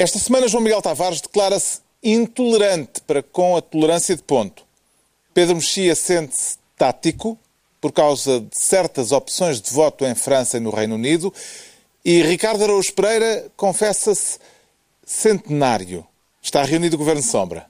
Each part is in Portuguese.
Esta semana, João Miguel Tavares declara-se intolerante para com a tolerância de ponto. Pedro Mexia sente-se tático por causa de certas opções de voto em França e no Reino Unido. E Ricardo Araújo Pereira confessa-se centenário. Está reunido o Governo Sombra.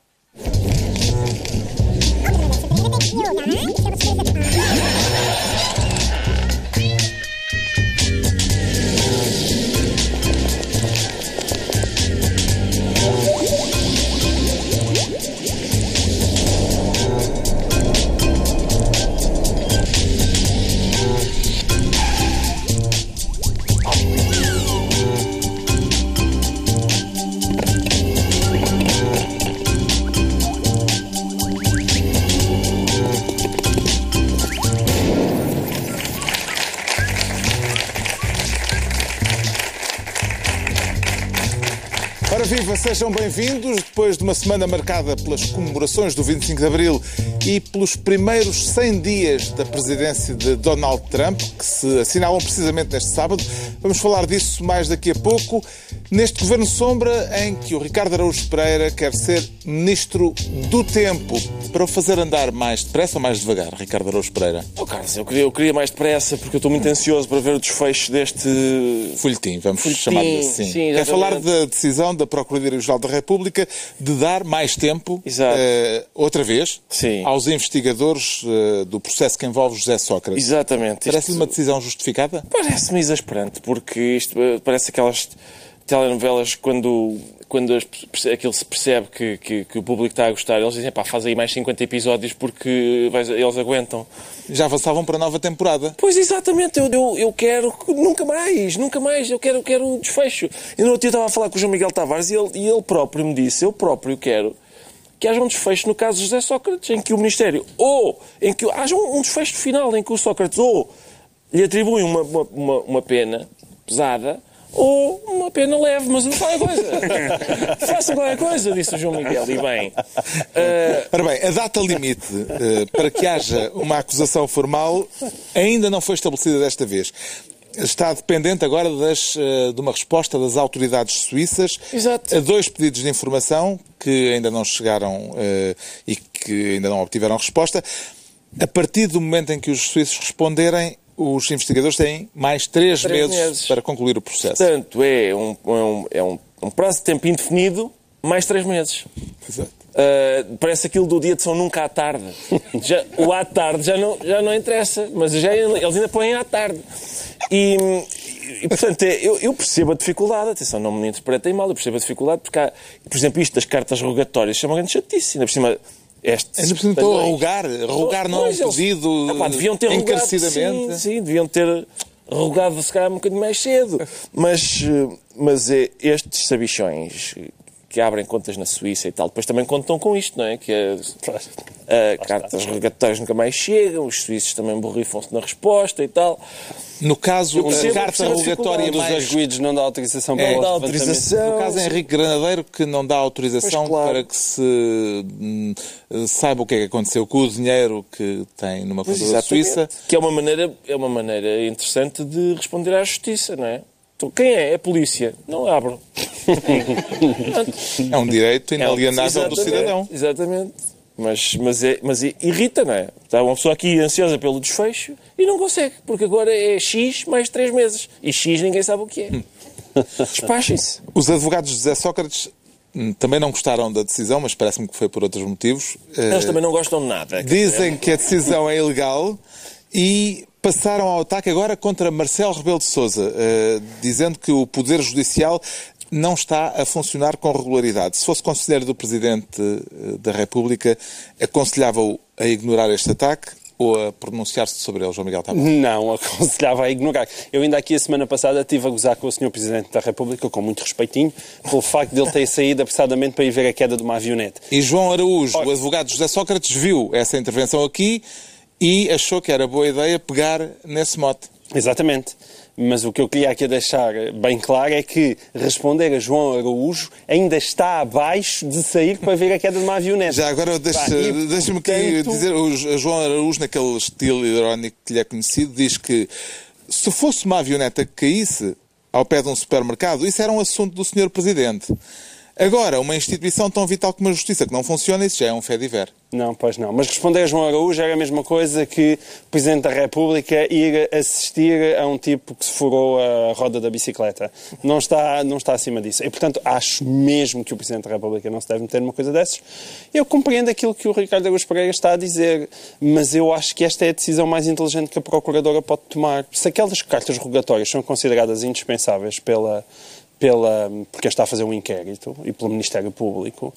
Sejam bem-vindos. Depois de uma semana marcada pelas comemorações do 25 de Abril e pelos primeiros 100 dias da presidência de Donald Trump, que se assinalam precisamente neste sábado, vamos falar disso mais daqui a pouco, neste Governo Sombra em que o Ricardo Araújo Pereira quer ser Ministro do Tempo, para o fazer andar mais depressa ou mais devagar, Ricardo Araújo Pereira? Oh, Carlos, eu queria, eu queria mais depressa porque eu estou muito ansioso para ver o desfecho deste Folhetim, vamos chamar-lhe assim. sim, Quer falar da decisão da Procuradoria-Geral da República de dar mais tempo, eh, outra vez, Sim. aos investigadores eh, do processo que envolve José Sócrates. Exatamente. Parece-lhe Isto uma decisão justificada? Parece-me exasperante, porque isto eh, parece aquelas telenovelas quando, quando as- aquilo se percebe que, que, que o público está a gostar. Eles dizem, pá, faz aí mais 50 episódios porque vais- eles aguentam. Já avançavam para a nova temporada. Pois exatamente, eu, eu, eu quero que- nunca mais, nunca mais, eu quero, eu quero desfecho. E no outro dia eu estava a falar com o João Miguel Tavares e ele, e ele próprio me disse, eu próprio quero que haja um desfecho no caso de José Sócrates, em que o Ministério, ou em que haja um, um desfecho final em que o Sócrates ou lhe atribui uma, uma, uma, uma pena pesada ou uma pena leve, mas não qualquer coisa. Faça qualquer coisa, disse o João Miguel, e bem. eh, Ora bem, a data limite eh, para que haja uma acusação formal ainda não foi estabelecida desta vez. Está dependente agora das, eh, de uma resposta das autoridades suíças Exato. a dois pedidos de informação que ainda não chegaram eh, e que ainda não obtiveram resposta. A partir do momento em que os suíços responderem, os investigadores têm mais três, Três meses, meses. para concluir o processo. Portanto, é um, é um, é um, um prazo de tempo indefinido mais três meses. Exato. Uh, parece aquilo do dia de São Nunca à tarde. Já, o à tarde já não, já não interessa, mas já, eles ainda põem à tarde. E, e, portanto, é, eu, eu percebo a dificuldade, atenção, não me interpretem mal, eu percebo a dificuldade, porque há, por exemplo, isto das cartas rogatórias chama grande chatice, ainda por cima. Este a rogar. Rogar não é um pedido Ah, pá, deviam ter encarecidamente. Sim, sim, deviam ter rogado se calhar um bocadinho mais cedo. Mas, eh, mas é, estes sabichões que abrem contas na Suíça e tal, depois também contam com isto, não é? Que é, eh, cartas rogatórias nunca mais chegam, os suíços também borrifam-se na resposta e tal. No caso, a percebo- carta percebo a rogatória dificuldade. dos mais arguídos não dá autorização para É, o Não dá levantamento. autorização. No caso é Henrique Granadeiro que não dá autorização Pois, claro. para que se hum, saiba o que é que aconteceu com o dinheiro que tem numa conta da. Suíça. Que é uma, maneira, é uma maneira interessante de responder à justiça, não é? Então, quem é? É a polícia. Não abro. É um direito inalienável do Exatamente, cidadão. Exatamente. Mas, mas, é, mas é- irrita, não é? Está uma pessoa aqui ansiosa pelo desfecho e não consegue, porque agora é X mais 3 meses. E X ninguém sabe o que é. Despachem-se. Os advogados de José Sócrates hum, também não gostaram da decisão, mas parece-me que foi por outros motivos. Eh, Eles também não gostam de nada. Dizem que a decisão é ilegal e passaram ao ataque agora contra Marcelo Rebelo de Sousa, dizendo que o Poder Judicial não está a funcionar com regularidade. Se fosse conselheiro do Presidente eh, da República, aconselhava-o a ignorar este ataque ou a pronunciar-se sobre ele, João Miguel Tavares? Não, aconselhava a ignorar. Eu ainda aqui a semana passada estive a gozar com o Sr. Presidente da República, com muito respeitinho, pelo facto de ele ter saído apressadamente para ir ver a queda de uma avionete. E João Araújo, o advogado José Sócrates, viu essa intervenção aqui e achou que era boa ideia pegar nesse mote. Exatamente. Mas o que eu queria aqui deixar bem claro é que responder a João Araújo ainda está abaixo de sair para ver a queda de uma avionete. Já agora deixa-me aqui portanto, dizer, o João Araújo, naquele estilo irónico que lhe é conhecido, diz que se fosse uma avioneta que caísse, ao pé de um supermercado. Isso era um assunto do Sr. Presidente. Agora, uma instituição tão vital como a Justiça que não funciona, isso já é um fé diver. Não, pois não. Mas responder a João Araújo era a mesma coisa que o Presidente da República ir assistir a um tipo que se furou a roda da bicicleta. Não está, não está acima disso. E, portanto, acho mesmo que o Presidente da República não se deve meter numa coisa dessas. Eu compreendo aquilo que o Ricardo Araújo Pereira está a dizer, mas eu acho que esta é a decisão mais inteligente que a Procuradora pode tomar. Se aquelas cartas rogatórias são consideradas indispensáveis pela pela, porque está a fazer um inquérito e pelo Ministério Público,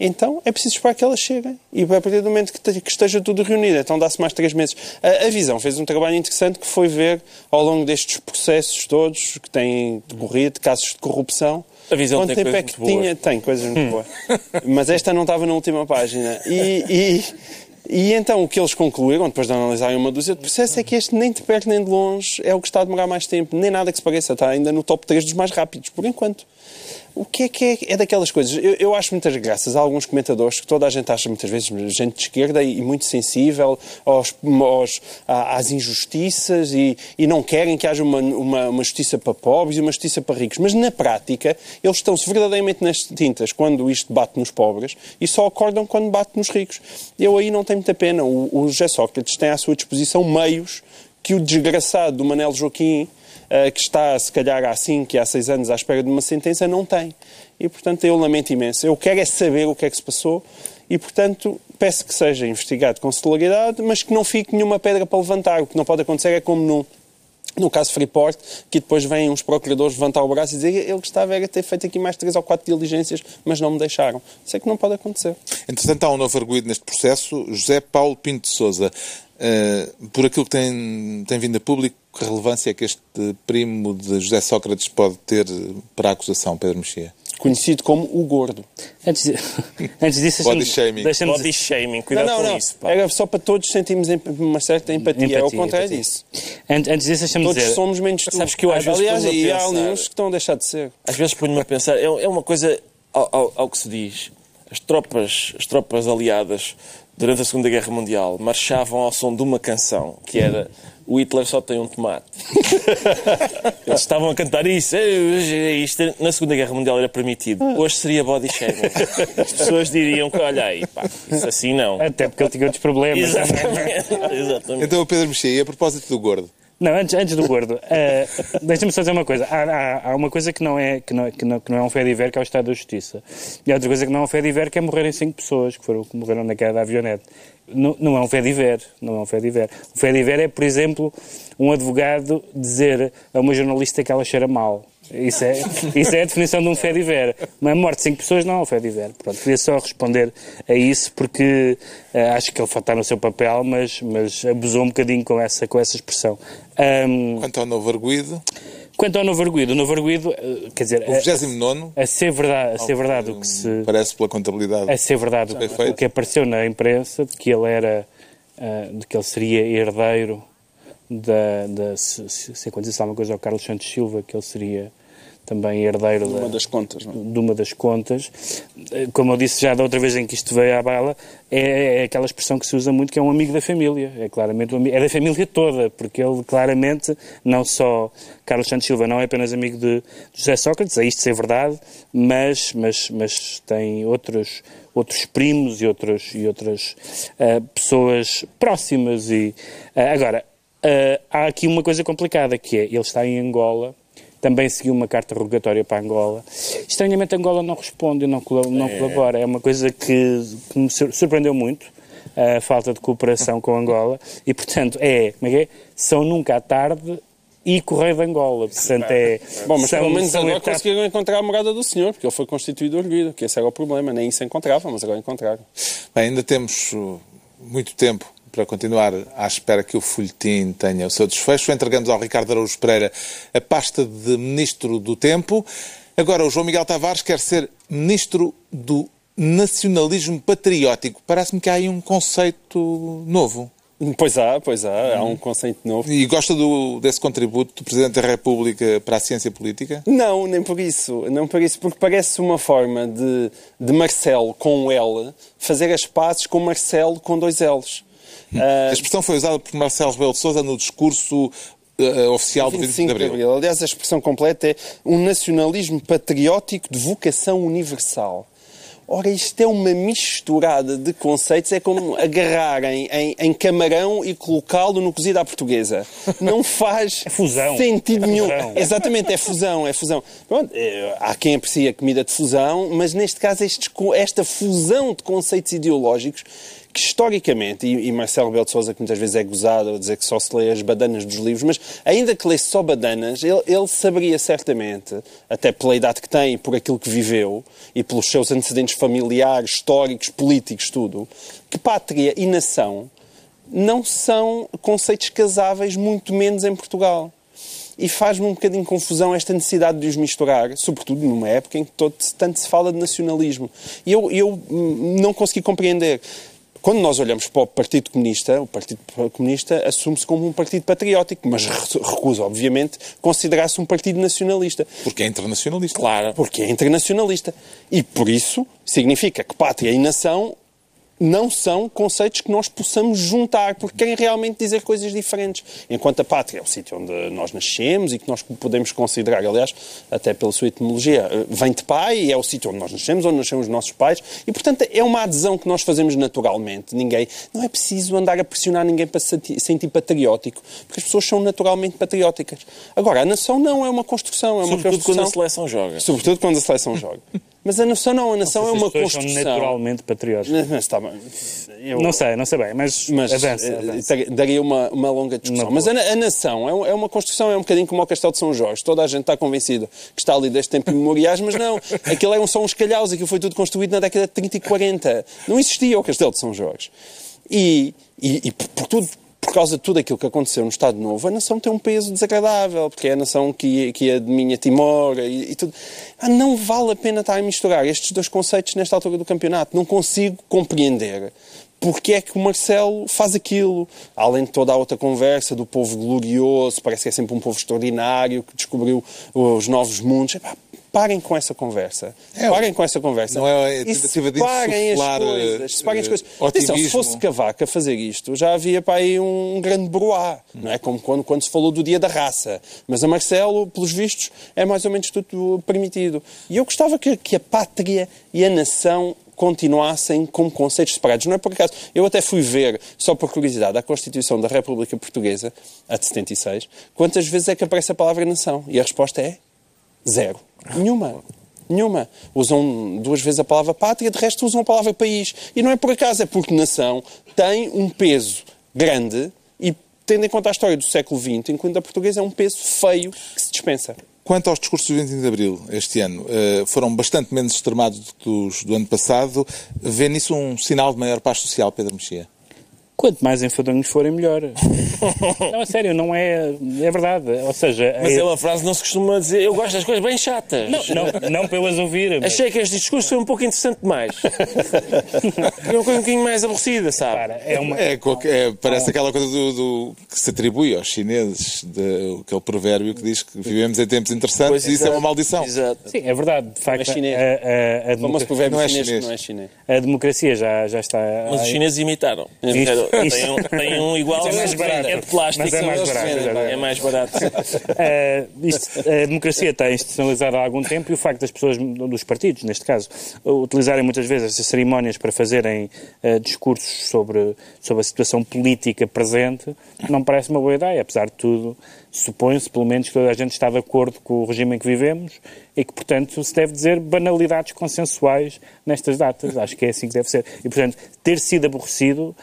então é preciso esperar que elas cheguem. E a partir do momento que, que esteja tudo reunido, então dá-se mais três meses. A, a, Visão fez um trabalho interessante que foi ver, ao longo destes processos todos que têm decorrido, de casos de corrupção, a visão quanto tem tempo é que tinha. Tem coisas muito hum. boas. Mas esta não estava na última página. E, e, e então o que eles concluíram, depois de analisarem uma dúzia de processos, é que este nem de perto nem de longe é o que está a demorar mais tempo, nem nada que se pareça, está ainda no top 3 dos mais rápidos, por enquanto. O que é que é, é daquelas coisas? Eu, eu, acho muitas graças a alguns comentadores que toda a gente acha muitas vezes gente de esquerda e, e muito sensível aos, aos, às injustiças e, e, não querem que haja uma, uma, uma, justiça para pobres e uma justiça para ricos. Mas na prática, eles estão-se verdadeiramente nas tintas quando isto bate nos pobres e só acordam quando bate nos ricos. Eu aí não tenho muita pena. O, o José Sócrates tem à sua disposição meios que o desgraçado do Manel Joaquim que está, se calhar, há 5 e há 6 anos à espera de uma sentença, não tem. E, portanto, eu lamento imenso. Eu quero é saber o que é que se passou e, portanto, peço que seja investigado com celeridade, mas que não fique nenhuma pedra para levantar. O que não pode acontecer é como no, no caso Freeport, que depois vêm uns procuradores levantar o braço e dizer ele gostava era ter feito aqui mais três ou quatro diligências, mas não me deixaram. Isso é que não pode acontecer. Entretanto, há um novo arguído neste processo, José Paulo Pinto de Souza. Uh, por aquilo que tem, tem vindo a público, que relevância é que este primo de José Sócrates pode ter para a acusação, Pedro Mexia? Conhecido como o gordo. Antes, de, antes disso, Body shaming. Body shaming, cuidado não, não, com não. isso. Pá. Era só para todos sentirmos uma certa empatia. empatia é o contrário empatia. disso. Antes disso, deixa-me dizer... Todos somos menos tu. Sabes que eu às vezes Aliás, e há alguns que estão a deixar de ser. Às vezes ponho-me a pensar, é, é uma coisa ao, ao, ao que se diz. As tropas, as tropas aliadas durante a Segunda Guerra Mundial, marchavam ao som de uma canção que era O Hitler só tem um tomate. Eles estavam a cantar isso. Isto na Segunda Guerra Mundial era permitido. Hoje seria body shaming. As pessoas diriam que, olha aí, pá, isso assim não. Até porque ele tinha outros problemas. Exatamente. Exatamente. Então, Pedro Mexia, e a propósito do gordo? Não, antes, antes do gordo, uh, deixa-me só dizer uma coisa. Há, há, há, uma coisa que não, é, que, não, que, não, que não é um fé de ver, que é o Estado da Justiça. E há outra coisa que não é um fé de ver, que é morrerem cinco pessoas, que foram que morreram na queda da avionete. Não, não é um fé de ver, não é um fé de ver. O fé de ver é, por exemplo, um advogado dizer a uma jornalista que ela cheira mal. Isso é, isso é a definição de um fé ver. Uma morte de cinco pessoas não é um fé ver. Pronto, queria só responder a isso porque uh, acho que ele está no seu papel, mas, mas abusou um bocadinho com essa, com essa expressão. Um, Quanto ao novo arguído? Quanto ao novo arguído, o novo arguído, eh, quer dizer... O 29 a, a ser verdade, a ser verdade o que se... Parece pela contabilidade. A ser verdade o que apareceu na imprensa, de que ele era... Uh, de que ele seria herdeiro da, da se, se, se acontecesse alguma coisa ao Carlos Santos Silva, que ele seria também herdeiro de uma da, das contas, não? É? de uma das contas. Como eu disse já da outra vez em que isto veio à bala, é, é, aquela expressão que se usa muito que é um amigo da família. É claramente um é da família toda, porque ele claramente, não só Carlos Santos Silva não é apenas amigo de, de José Sócrates, é isto ser verdade, mas, mas, mas tem outros, outros primos e, outros, e outras uh, pessoas próximas. E, uh, agora, uh, há aqui uma coisa complicada, que é, ele está em Angola, também seguiu uma carta rogatória para Angola. Estranhamente, Angola não responde, não, não é. colabora. É uma coisa que, que me surpreendeu muito, a falta de cooperação com Angola. E, portanto, é, como é que é? São nunca à tarde e Correio de Angola. Portanto, é... Bom, mas são, pelo menos agora etapa... conseguiram encontrar a morada do senhor, porque ele foi constituído orgulho, que esse era o problema. Nem isso encontrava, mas agora encontraram. Bem, ainda temos uh, muito tempo para continuar à espera que o folhetim tenha o seu desfecho, entregamos ao Ricardo Araújo Pereira a pasta de Ministro do Tempo. Agora, o João Miguel Tavares quer ser Ministro do Nacionalismo Patriótico. Parece-me que há aí um conceito novo. Pois há, pois há, há um conceito novo. E gosta do, desse contributo do Presidente da República para a ciência política? Não, nem por isso, não por isso, porque parece uma forma de, de Marcelo com um L fazer as pazes com Marcelo com dois L's. A expressão foi usada por Marcelo Rebelo de Sousa no discurso uh, oficial do 25 de Abril. de Abril. Aliás, a expressão completa é um nacionalismo patriótico de vocação universal. Ora, isto é uma misturada de conceitos, é como agarrarem em, em camarão e colocá-lo no cozido à portuguesa. Não faz é fusão. sentido é nenhum. Fusão. Exatamente, é fusão, é fusão. Pronto, é, há quem aprecie a comida de fusão, mas neste caso estes, esta fusão de conceitos ideológicos historicamente, e, e Marcelo Belo de Souza, que muitas vezes é gozado a dizer que só se lê as badanas dos livros, mas ainda que lê só badanas, ele, ele saberia certamente, até pela idade que tem por aquilo que viveu, e pelos seus antecedentes familiares, históricos, políticos, tudo, que pátria e nação não são conceitos casáveis, muito menos em Portugal e faz-me um bocadinho confusão esta necessidade de os misturar, sobretudo numa época em que todo, tanto se fala de nacionalismo. E eu, eu não consegui compreender. Quando nós olhamos para o Partido Comunista, o Partido Comunista assume-se como um partido patriótico, mas recusa, obviamente, considerar-se um partido nacionalista. Porque é internacionalista. Claro. Porque é internacionalista. E por isso significa que pátria e nação não são conceitos que nós possamos juntar, porque querem realmente dizer coisas diferentes. Enquanto a pátria é o sítio onde nós nascemos e que nós podemos considerar, aliás, até pela sua etimologia, eh, vem de pai e é o sítio onde nós nascemos, onde nascemos os nossos pais, e portanto é uma adesão que nós fazemos naturalmente. Ninguém, não é preciso andar a pressionar ninguém para se sentir patriótico, porque as pessoas são naturalmente patrióticas. Agora, a nação não é uma construção, é uma Sobretudo construção. quando a seleção joga. Sobretudo quando a seleção joga. Mas a nação não, a nação não é uma construção. construção. São naturalmente patrióticos. Mas está bem. Eu... Não sei, não sei bem, mas, mas avança, eh, avança. daria uma, uma longa discussão. Uma mas a, a, nação é, é, uma construção, é um bocadinho como o Castelo de São Jorge. Toda a gente está convencida que está ali desde tempo memoriais, mas não. Aquilo eram só uns calhaus, aquilo foi tudo construído na década de 30 e 40. Não existia o Castelo de São Jorge. E, e, e por tudo por causa de tudo aquilo que aconteceu no Estado Novo, a nação tem um peso desagradável, porque é a nação que, que adminha Timor e, e tudo. Ah, não vale a pena estar a misturar estes dois conceitos nesta altura do campeonato. Não consigo compreender porque é que o Marcelo faz aquilo, além de toda a outra conversa do povo glorioso, parece que é sempre um povo extraordinário que descobriu os novos mundos. Epá, parem com essa conversa. É, parem com essa conversa. Não é a tentativa de separem as coisas. Separem as coisas. Atenção, se fosse Cavaco a fazer isto, já havia para aí um grande broá. Não é como quando, quando se falou do dia da raça. Mas a Marcelo, pelos vistos, é mais ou menos tudo permitido. E eu gostava que, que a pátria e a nação continuassem como conceitos separados. Não é por acaso. Eu até fui ver, só por curiosidade, a Constituição da República Portuguesa, a de 76, quantas vezes é que aparece a palavra nação? E a resposta é zero. Nenhuma. Nenhuma. Usam duas vezes a palavra pátria, de resto usam a palavra país. E não é por acaso, é porque nação tem um peso grande e, tendo em conta a história do século XX, incluindo a portuguesa, é um peso feio que se dispensa. Quanto aos discursos do 25 de Abril, este ano, eh, foram bastante menos extremados do que os do ano passado. Vê nisso um sinal de maior paz social, Pedro Mexia? Quanto mais enfadonhos forem, melhor. não, a sério, não é. É verdade. Ou seja. Mas é, é uma frase que não se costuma dizer. Eu gosto das coisas bem chatas. Não, não, não para eu as ouvir. Mas... Achei que este discurso foi um pouco interessante demais. uma coisa um bocadinho mais aborrecida, sabe? Para, é uma... é, é, parece aquela coisa do, do, que se atribui aos chineses, de, aquele provérbio que diz que vivemos em tempos interessantes pois, e isso é uma maldição. Exato. Sim, é verdade. De facto, não é chinês. A, a, a democracia... não é chinês, não é chinês. A democracia já, já está. Mas os chineses imitaram. Isto, tem, um, tem um igual, é mais barato. É de plástico. Mas é mais barato. É mais barato. uh, isto, a democracia está institucionalizada há algum tempo e o facto das pessoas, dos partidos, neste caso, utilizarem muitas vezes essas cerimónias para fazerem uh, discursos sobre, sobre a situação política presente não parece uma boa ideia. Apesar de tudo, supõe-se, pelo menos, que toda a gente está de acordo com o regime em que vivemos e que, portanto, se deve dizer banalidades consensuais nestas datas. Acho que é assim que deve ser. E, portanto, ter sido aborrecido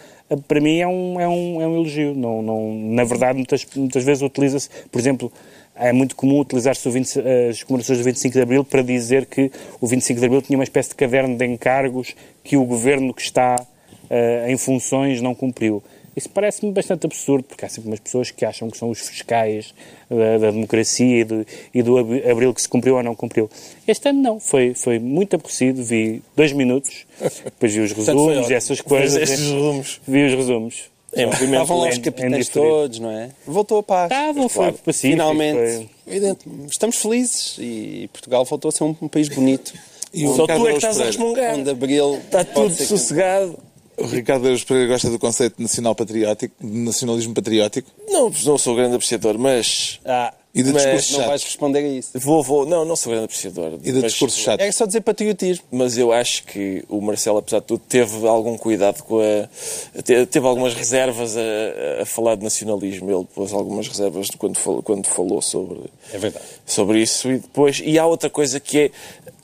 para mim é um, é um, é um elogio. Não, não, na verdade, muitas, muitas vezes utiliza-se, por exemplo, é muito comum utilizar-se as comemorações do 25 de Abril para dizer que o 25 de Abril tinha uma espécie de caderno de encargos que o governo que está uh, em funções não cumpriu. Isso parece-me bastante absurdo, porque há sempre umas pessoas que acham que são os fiscais da, da democracia e do, e do, abril que se cumpriu ou não cumpriu. Este ano não, foi, foi muito aborrecido, vi dois minutos, depois vi os resumos e essas coisas. Esses resumos. Vi os resumos. Em Estavam lá os capitães todos, não é? Voltou a paz. Estavam, foi claro. pacífico. Finalmente. Foi... Estamos felizes e Portugal voltou a ser um, um país bonito. E Só tu é que estás a resmungar. Onde abril Está tudo sossegado. O Ricardo Eros Pereira gosta do conceito de nacional patriótico, de nacionalismo patriótico. Não, não sou grande apreciador, mas... Ah, E de Mas não vais responder a isso. Vou, vou... Não, não sou grande apreciador. E de discursos chatos. É só dizer patriotismo. Mas eu acho que o Marcelo, apesar de tudo, teve algum cuidado com a. te- Teve algumas reservas a, a falar de nacionalismo. Ele pôs algumas reservas quando falou, quando falou sobre, É verdade. sobre isso. E depois. E há outra coisa que é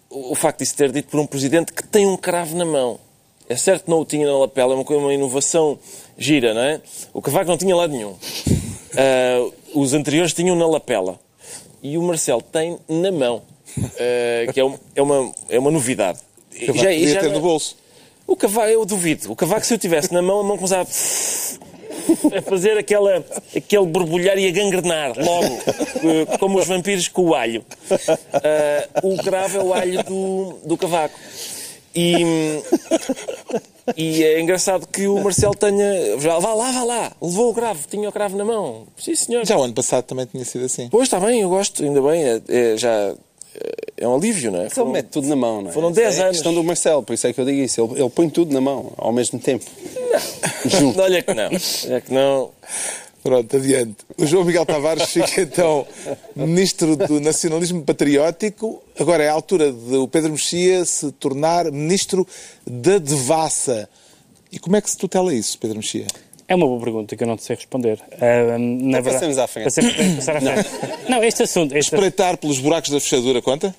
o o facto de se ter dito por um presidente que tem um cravo na mão. É certo que não o tinha na lapela, é uma, uma inovação gira, não é? O Cavaco não tinha lado nenhum. Ah, os anteriores tinham na lapela. E o Marcelo tem na mão. Ah, que é, um- é uma, é uma novidade. O Cavaco podia ter não- no bolso. o cavaco, eu duvido. O cavaco, se eu tivesse na mão, a mão começava a fazer aquela, aquele borbulhar e a gangrenar logo, eh, como os vampiros com o alho. O cravo é o alho do, do cavaco. E, e é engraçado que o Marcelo tenha. Já, vá lá, vá lá, levou o cravo, tinha o cravo na mão. Sim, senhor. Já o ano passado também tinha sido assim. Pois está bem, eu gosto, ainda bem. É, é já. É um alívio, não é? Ele mete tudo na mão, não é? foram 10 Essa é anos. questão do Marcelo, por isso é que eu digo isso. Ele, ele põe tudo na mão, ao mesmo tempo. Junto. Olha que não. Olha que não. Pronto, adiante. O João Miguel Tavares fica então Ministro do Nacionalismo Patriótico. Agora é a altura de o Pedro Mexia se tornar Ministro da Devassa. E como é que se tutela isso, Pedro Mexia? É uma boa pergunta que eu não sei responder. Ah, na verdade, passemos à frente. Passemos- passar à frente. Não, este assunto. Este, Espreitar pelos buracos da fechadura conta?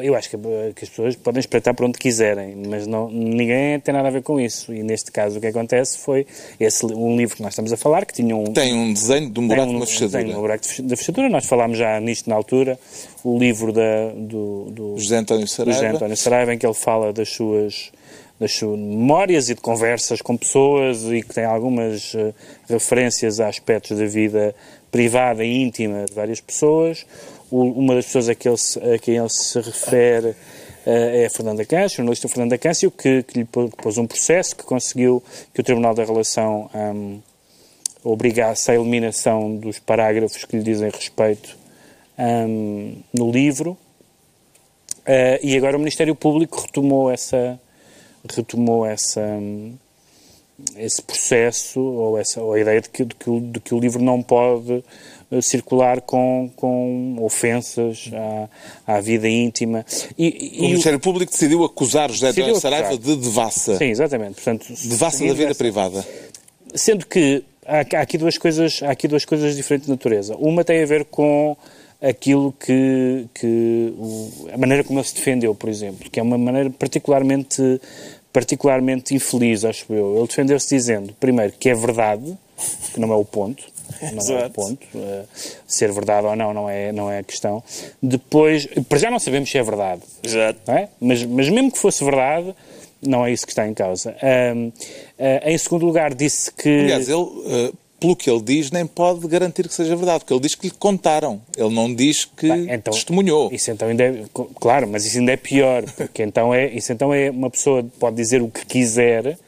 Eu acho que, que as pessoas podem espreitar por onde quiserem, mas não, ninguém tem nada a ver com isso. E neste caso o que acontece foi esse, um livro que nós estamos a falar, que tinha um. Tem um desenho de um tem buraco um- numa Tem um fechadura. buraco de fe- da fechadura. Nós falámos já nisto na altura. O livro da, do, do, José António do José Saraiva. António Saraiva, em que ele fala das suas, das suas memórias e de conversas com pessoas e que tem algumas eh, referências a aspectos da vida privada e íntima de várias pessoas. O- uma das pessoas a, que ele a quem ele se refere eh, é a Fernanda Câncio, o jornalista Fernanda Câncio, que, que lhe pô- pôs um processo que conseguiu que o Tribunal da Relação hum, obrigasse à eliminação dos parágrafos que lhe dizem respeito hum, no livro. Eh, e agora o Ministério Público retomou essa retomou essa esse processo ou essa ou a ideia de que, de que, o- de que o livro não pode circular com, com ofensas à, à vida íntima e, e- O Ministério Público decidiu acusar José Decidiu António Saraiva de devassa. sim exatamente portanto Devassa da vida privada. Sendo que há, há aqui duas coisas, há aqui duas coisas diferentes de natureza. Uma tem a ver com aquilo que, que o- a maneira como ele se defendeu, por exemplo, que é uma maneira particularmente particularmente infeliz, acho eu. Ele defendeu-se dizendo, primeiro, que é verdade, que não é o ponto, não é o Exato. ponto, eh, ser verdade ou não não é não é a questão. Depois, para já não sabemos se é verdade, Exato. é? mas, mas mesmo que fosse verdade, não é isso que está em causa. Ah, em segundo lugar, disse que. Aliás, ele, eh, pelo que ele diz, nem pode garantir que seja verdade, porque ele diz que lhe contaram. Ele não diz que Bem, então, testemunhou. Isso então ainda é, claro, mas isso ainda é pior, porque então é, isso então é uma pessoa pode dizer o que quiser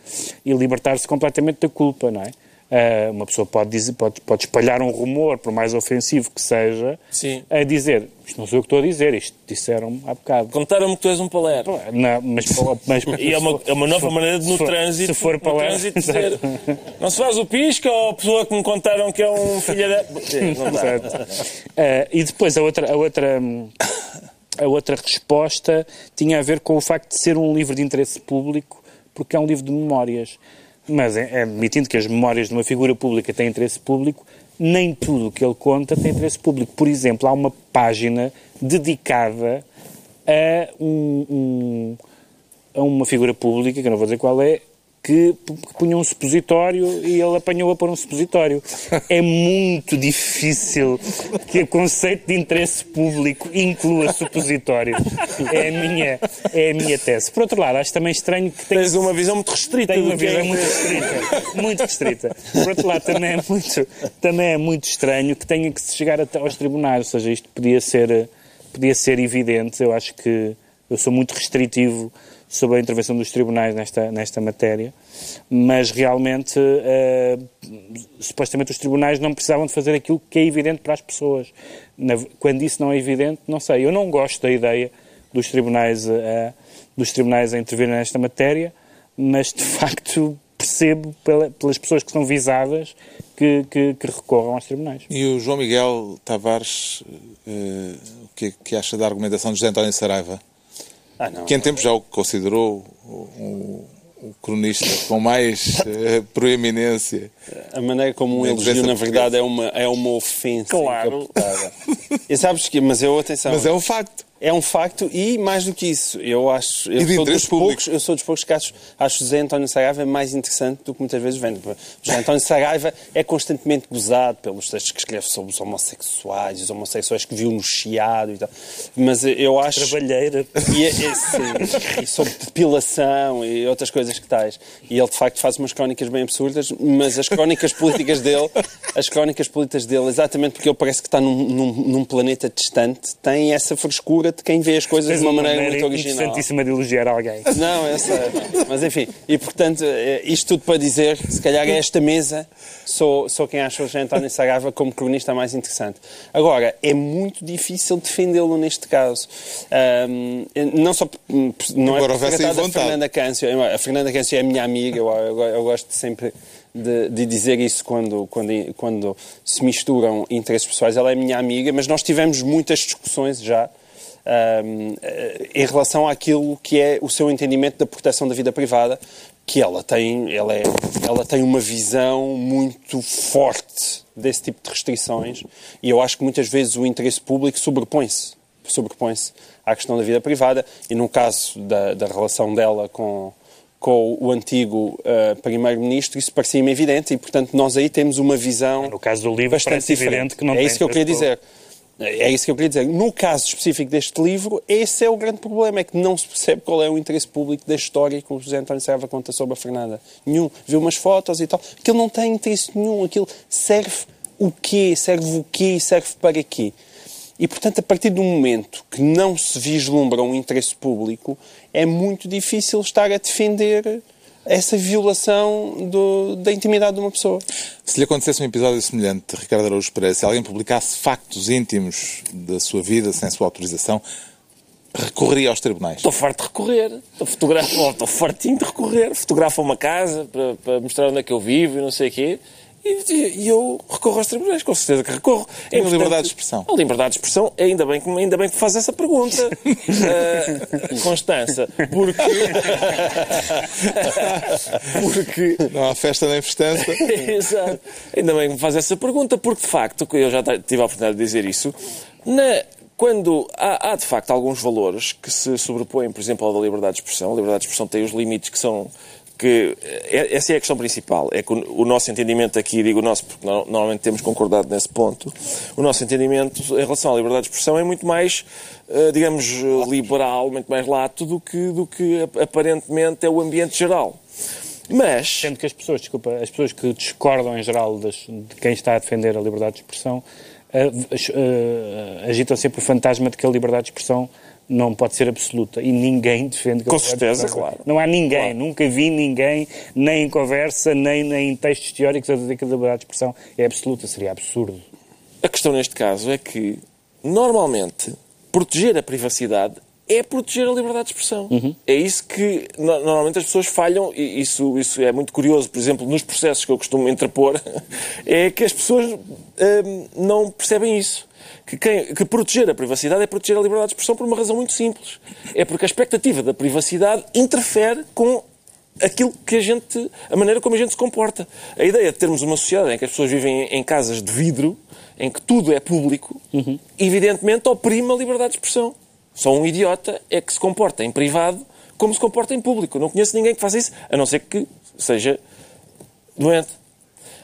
e libertar-se completamente da culpa, não é? Ah, uma pessoa pode, dizer, pode, pode espalhar um rumor, por mais ofensivo que seja, Sim. a dizer, isto não sou eu que estou a dizer, isto disseram há bocado. Contaram-me que tu és um palermo. Não, mas, mas, E é uma, é uma nova for- maneira de no for- trânsito, se for trânsito dizer não se faz o pisca ou a pessoa que me contaram que é um filho da... Exato. Eh, e depois a outra, a, outra, a outra resposta tinha a ver com o facto de ser um livro de interesse público, porque é um livro de memórias. Mas, é, é admitindo que as memórias de uma figura pública têm interesse público, nem tudo o que ele conta tem interesse público. Por exemplo, há uma página dedicada a, um- um- a uma figura pública, que eu não vou dizer qual é, que punha um supositório e ele apanhou a pôr um supositório. É muito difícil que o conceito de interesse público inclua supositório. É a minha, é a minha tese. Por outro lado, acho também estranho que tenha Tens uma visão muito restrita tem do uma é visão muito restrita. Muito restrita. Por outro lado, também é muito, também é muito estranho que tenha que se chegar até aos tribunais. Ou seja, isto podia ser, podia ser evidente. Eu acho que eu sou muito restritivo sobre a intervenção dos tribunais nesta, nesta matéria, mas realmente, eh, supostamente, os tribunais não precisavam de fazer aquilo que é evidente para as pessoas. Na- quando isso não é evidente, não sei. Eu não gosto da ideia dos tribunais, eh, dos tribunais a intervirem nesta matéria, mas de facto percebo pela, pelas pessoas que são visadas que, que, que, recorram aos tribunais. E o João Miguel Tavares, uh, o que, que acha da argumentação de José António Saraiva? Ah, que em tempo já o considerou um, o cronista com mais uh, proeminência. A maneira como um elogio, na verdade, é uma, é uma ofensa. Claro. e sabes que, mas eu, atenção. Mas é um facto. É um facto e, mais do que isso, eu acho. Eu, sou dos, poucos, eu sou dos poucos casos. Acho José António Saraiva mais interessante do que muitas vezes vende. José António Saraiva é constantemente gozado pelos textos que escreve sobre os homossexuais, os homossexuais que viu no Chiado e tal. Mas eu acho. Trabalheira. E, é, é, e sobre depilação e outras coisas que tais. E ele, de facto, faz umas crónicas bem absurdas, mas as crónicas políticas dele, as crónicas políticas dele, exatamente porque ele parece que está num, num, num planeta distante, tem essa frescura de quem vê as coisas de uma, maneira, maneira muito original. interessantíssima de elogiar alguém. Não, eu sei. Mas enfim, e portanto, eh, isto tudo para dizer, se calhar é esta mesa, sou, sou quem acha o José António Saraiva como cronista mais interessante. Agora, é muito difícil defendê-lo neste caso. Um, não só não Agora, é por tratar da Fernanda Câncio, a Fernanda Câncio é a minha amiga, eu, eu, eu gosto sempre de, de, dizer isso quando, quando, quando se misturam interesses pessoais. Ela é minha amiga, mas nós tivemos muitas discussões já um, em relação àquilo que é o seu entendimento da proteção da vida privada, que ela tem, ela, é, ela tem uma visão muito forte desse tipo de restrições e eu acho que muitas vezes o interesse público sobrepõe-se sobrepõe-se à questão da vida privada e no caso da, da relação dela com, com o antigo uh, primeiro-ministro, isso parecia-me evidente e, portanto, nós aí temos uma visão. No caso do livro, parece diferente. evidente que não É isso que eu queria dizer. É isso que eu queria dizer. No caso específico deste livro, esse é o grande problema, é que não se percebe qual é o interesse público da história que o José António Serva conta sobre a Fernanda. Nenhum. Viu umas fotos e tal. Aquilo não tem interesse nenhum. Aquilo serve o quê? Serve o quê? Serve para quê? E, portanto, a partir do momento que não se vislumbra um interesse público, é muito difícil estar a defender essa violação do, da intimidade de uma pessoa. Se lhe acontecesse um episódio semelhante, Ricardo Araújo Pereira, se alguém publicasse factos íntimos da sua vida sem sua autorização, recorreria aos tribunais? Estou farto de recorrer. Estou, fotografo, estou fartinho de recorrer. Fotografo uma casa para, para mostrar onde é que eu vivo e não sei o quê. E, eu recorro aos tribunais, com certeza que recorro. É a liberdade de expressão. A liberdade de expressão, ainda bem que, ainda bem que faz essa pergunta, uh, Constança, porque... porque... Não há festa nem festança. Exato. Ainda bem que me faz essa pergunta, porque de facto, eu já tive a oportunidade de dizer isso, na, quando há, há, de facto alguns valores que se sobrepõem, por exemplo, ao da liberdade de expressão, a liberdade de expressão tem os limites que são que é, essa é a questão principal, é que o, nosso entendimento aqui, digo o nosso porque normalmente temos concordado nesse ponto, o nosso entendimento em relação à liberdade de expressão é muito mais, eh, digamos, liberal, muito mais lato do que, do que aparentemente é o ambiente geral. Mas... Sendo que as pessoas, desculpa, as pessoas que discordam em geral das, de quem está a defender a liberdade de expressão agitam sempre o fantasma de que a liberdade de expressão não pode ser absoluta e ninguém defende que Com certeza, claro. Não há ninguém, claro. nunca vi ninguém, nem em conversa, nem, nem em textos teóricos, a dizer que a liberdade de expressão é absoluta. Seria absurdo. A questão neste caso é que, normalmente, proteger a privacidade é proteger a liberdade de expressão. Uhum. É isso que normalmente as pessoas falham, e isso, isso é muito curioso, por exemplo, nos processos que eu costumo interpor, é que as pessoas hum, não percebem isso que, quem, que proteger a privacidade é proteger a liberdade de expressão por uma razão muito simples. É porque a expectativa da privacidade interfere com aquilo que a gente, a maneira como a gente se comporta. A ideia de termos uma sociedade em que as pessoas vivem em casas de vidro, em que tudo é público, uhum. evidentemente oprime a liberdade de expressão. Só um idiota é que se comporta em privado como se comporta em público. não conheço ninguém que faça isso, a não ser que seja doente.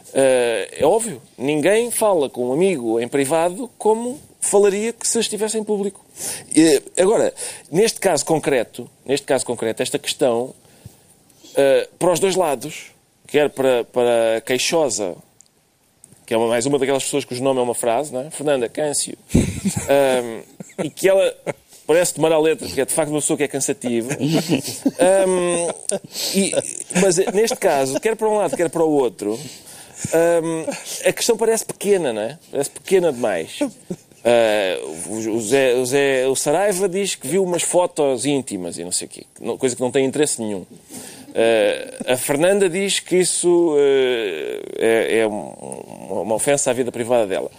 Uh, é óbvio, ninguém fala com um amigo em privado como falaria que se estivesse em público. Agora, neste caso concreto, neste caso concreto, esta questão, uh, para os dois lados, quer para, para a queixosa, que é uma, mais uma daquelas pessoas cujo nome é uma frase, não é? Fernanda Câncio, e que ela parece tomar a letra, porque é de facto uma pessoa que é cansativa. Um, e, mas neste caso, quer para um lado, quer para o outro, um, a questão parece pequena, não é? Parece pequena demais. Uh, o, Zé, o, Zé, o Saraiva diz que viu umas fotos íntimas e não sei o quê, coisa que não tem interesse nenhum. Uh, a Fernanda diz que isso uh, é, é um, uma ofensa à vida privada dela.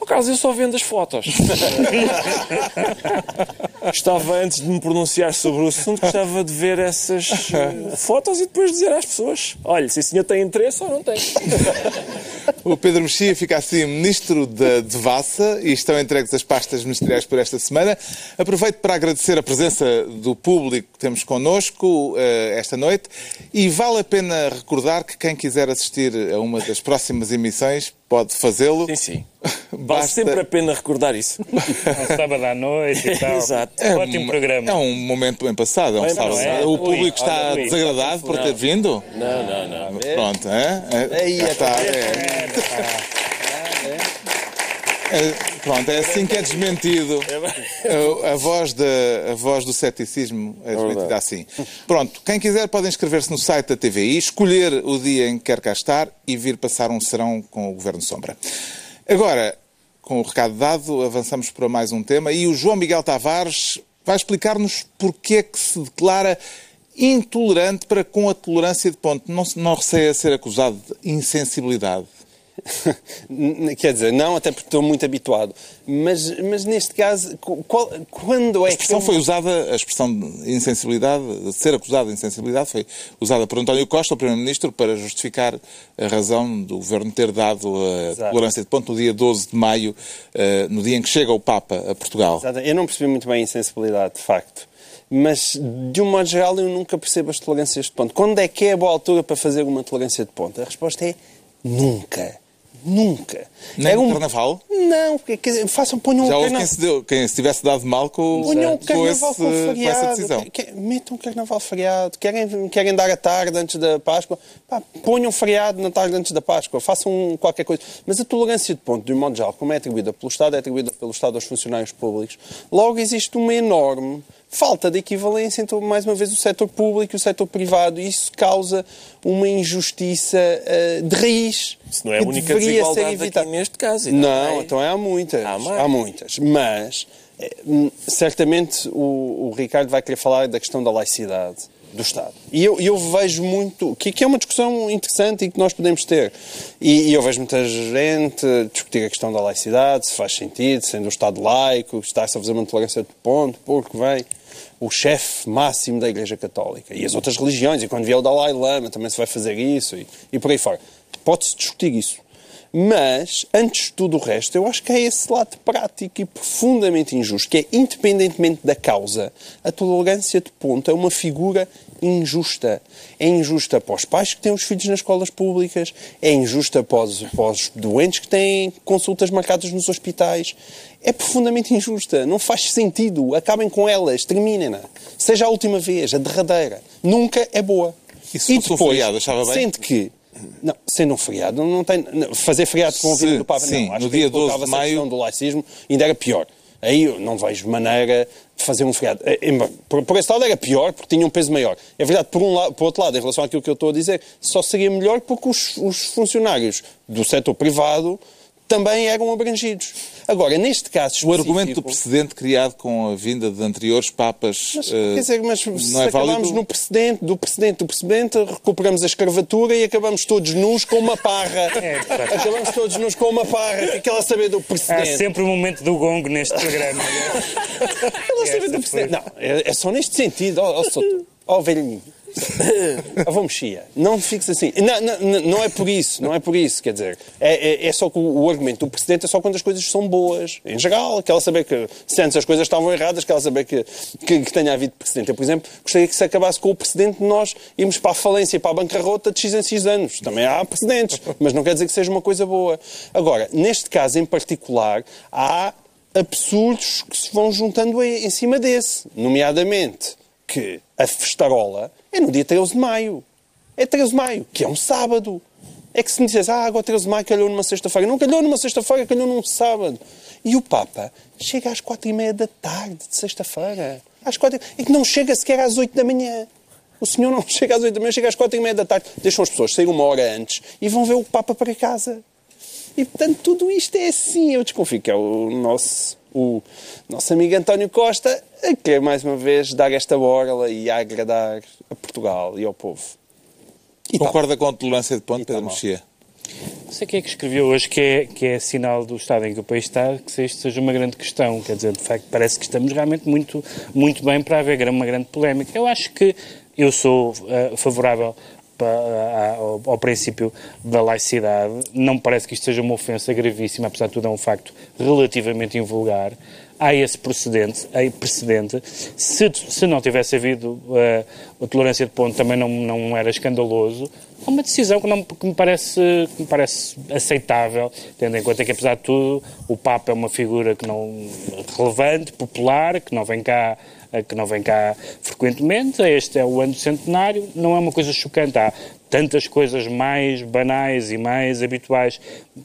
Oh, Carlos, eu só vendo as fotos. Estava, antes de me pronunciar sobre o assunto, gostava de ver essas uh, fotos e depois dizer às pessoas: olha, se o senhor tem interesse ou não tem. O Pedro Mexia fica assim ministro da Devassa e estão entregues as pastas ministeriais por esta semana. Aproveito para agradecer a presença do público que temos connosco esta noite e vale a pena recordar que quem quiser assistir a uma das próximas emissões pode fazê-lo. Sim, sim. Vale Basta... sempre a pena recordar isso. um sábado à noite e tal. Exato. É Ótimo um, programa. É um momento bem passado. É um sábado. É? O público Ui, está desagradado por ter vindo? Não, não, não. Pronto, é? é Aí, está. É. É, pronto, é assim que é desmentido. A, a, voz, de, a voz do ceticismo é desmentida assim. Pronto, quem quiser pode inscrever-se no site da TVI, escolher o dia em que quer cá estar e vir passar um serão com o Governo Sombra. Agora, com o recado dado, avançamos para mais um tema e o João Miguel Tavares vai explicar-nos porque é que se declara intolerante para com a tolerância de ponto. Não, não receia ser acusado de insensibilidade. Quer dizer, não, até porque estou muito habituado. Mas, mas neste caso, qual, quando é a expressão que. foi usada, a expressão de insensibilidade, de ser acusado de insensibilidade, foi usada por António Costa, o Primeiro-Ministro, para justificar a razão do Governo ter dado a Exato. tolerância de ponto no dia 12 de maio, eh, no dia em que chega o Papa a Portugal. Exato. Eu não percebi muito bem a insensibilidade, de facto mas de um modo geral eu nunca percebo as tolerâncias de ponto. Quando é que é a boa altura para fazer uma tolerância de ponto? A resposta é nunca. Nunca. Nem Era um... carnaval? Não, porque, façam, ponham Já um carnaval. Quem se, deu, quem se tivesse dado mal com, ponham com, esse, com, feriado, com essa decisão. Que, que, metam um carnaval feriado. Querem, querem dar a tarde antes da Páscoa? Pá, ponham um feriado na tarde antes da Páscoa. Façam qualquer coisa. Mas a tolerância de ponto, de um modo geral, como é atribuída pelo Estado, é atribuída pelo Estado aos funcionários públicos. Logo existe uma enorme falta de equivalência entre, mais uma vez, o setor público e o setor privado. E isso causa uma injustiça uh, de raiz. Isso não é a única desigualdade aqui neste caso. Não, não então há muitas. Há, há muitas. Mas, eh, certamente, o, o Ricardo vai querer falar da questão da laicidade do Estado. E eu, eu vejo muito, que, que, é uma discussão interessante e que nós podemos ter. E, e, eu vejo muita gente discutir a questão da laicidade, se faz sentido, sendo o Estado laico, está-se a fazer uma tolerância de ponto, porque vem o chefe máximo da Igreja Católica. E as outras religiões, e quando vier o Dalai Lama também se vai fazer isso, e, e por aí fora. Pode-se discutir isso. Mas, antes de tudo o resto, eu acho que é esse lado prático e profundamente injusto, que é, independentemente da causa, a tolerância de ponto é uma figura injusta. É injusta para os pais que têm os filhos nas escolas públicas, é injusta para os, para os doentes que têm consultas marcadas nos hospitais. É profundamente injusta. Não faz sentido. Acabem com elas, terminem-na. Seja a última vez, a derradeira. Nunca é boa. E se e depois, um feriado, achava bem? Sente que não, sendo um feriado, não, tem. Não, fazer feriado com o vinho do Papa, sim, não. Acho no dia 12 de maio. do laicismo ainda era pior. Aí eu não vejo maneira de fazer um feriado. É, por, por esse lado era pior, porque tinha um peso maior. É verdade, por, um lado, por outro lado, em relação àquilo que eu estou a dizer, só seria melhor porque os, os funcionários do setor privado também eram abrangidos. Agora, neste caso específico... O argumento do precedente criado com a vinda de anteriores papas mas, uh, quer dizer, mas se é acabamos no precedente, do precedente, do precedente, recuperamos a escravatura e acabamos todos nus com uma parra. É, acabamos todos nus com uma parra. O que é que ela saber do precedente? Há sempre o um momento do gongo neste programa. ela saber do precedente. Não, é, é, só neste sentido. Ó oh, oh, oh, velhinho. Avô mexia. Não fiques assim. Não, não, não, é por isso, não é por isso, quer dizer. É, é, é só que o, o, argumento do Presidente é só quando as coisas são boas. Em geral, aquela saber que se antes as coisas estavam erradas, aquela saber que, que, que tenha havido Presidente. Eu, por exemplo, gostaria que se acabasse com o Presidente de nós irmos para a falência e para a bancarrota de X em X anos. Também há precedentes, mas não quer dizer que seja uma coisa boa. Agora, neste caso em particular, há absurdos que se vão juntando em cima desse, nomeadamente que a festarola é no dia 13 de maio. É 13 de maio, que é um sábado. É que se me dissesse, ah, agora 13 de maio calhou numa sexta-feira. Não calhou numa sexta-feira, calhou num sábado. E o Papa chega às quatro e meia da tarde de sexta-feira. Às quatro... É que não chega sequer às oito da manhã. O senhor não chega às oito da manhã, chega às quatro e meia da tarde. Deixam as pessoas sair uma hora antes e vão ver o Papa para casa. E, portanto, tudo isto é assim. Eu desconfio que é o nosso o nosso amigo António Costa a querer mais uma vez dar esta borla e a agradar a Portugal e ao povo. E Concorda com a tolerância de ponto, E tá Pedro mal. Mexia? Não sei quem é que escreveu hoje que é, que é sinal do estado em que o país está, que isto seja uma grande questão. Quer dizer, de facto, parece que estamos realmente muito, muito bem para haver uma grande polémica. Eu acho que eu sou eh, favorável ao, princípio da laicidade. Não me parece que isto seja uma ofensa gravíssima, apesar de tudo é um facto relativamente invulgar. Há esse precedente, há precedente. Se, se não tivesse havido eh, a tolerância de ponto, também não, não era escandaloso. É uma decisão que, não, que, me parece, que me parece aceitável, tendo em conta que, apesar de tudo, o Papa é uma figura que não relevante, popular, que não vem cá que não vem cá frequentemente. Este é o ano do centenário, não é uma coisa chocante. Há tantas coisas mais banais e mais habituais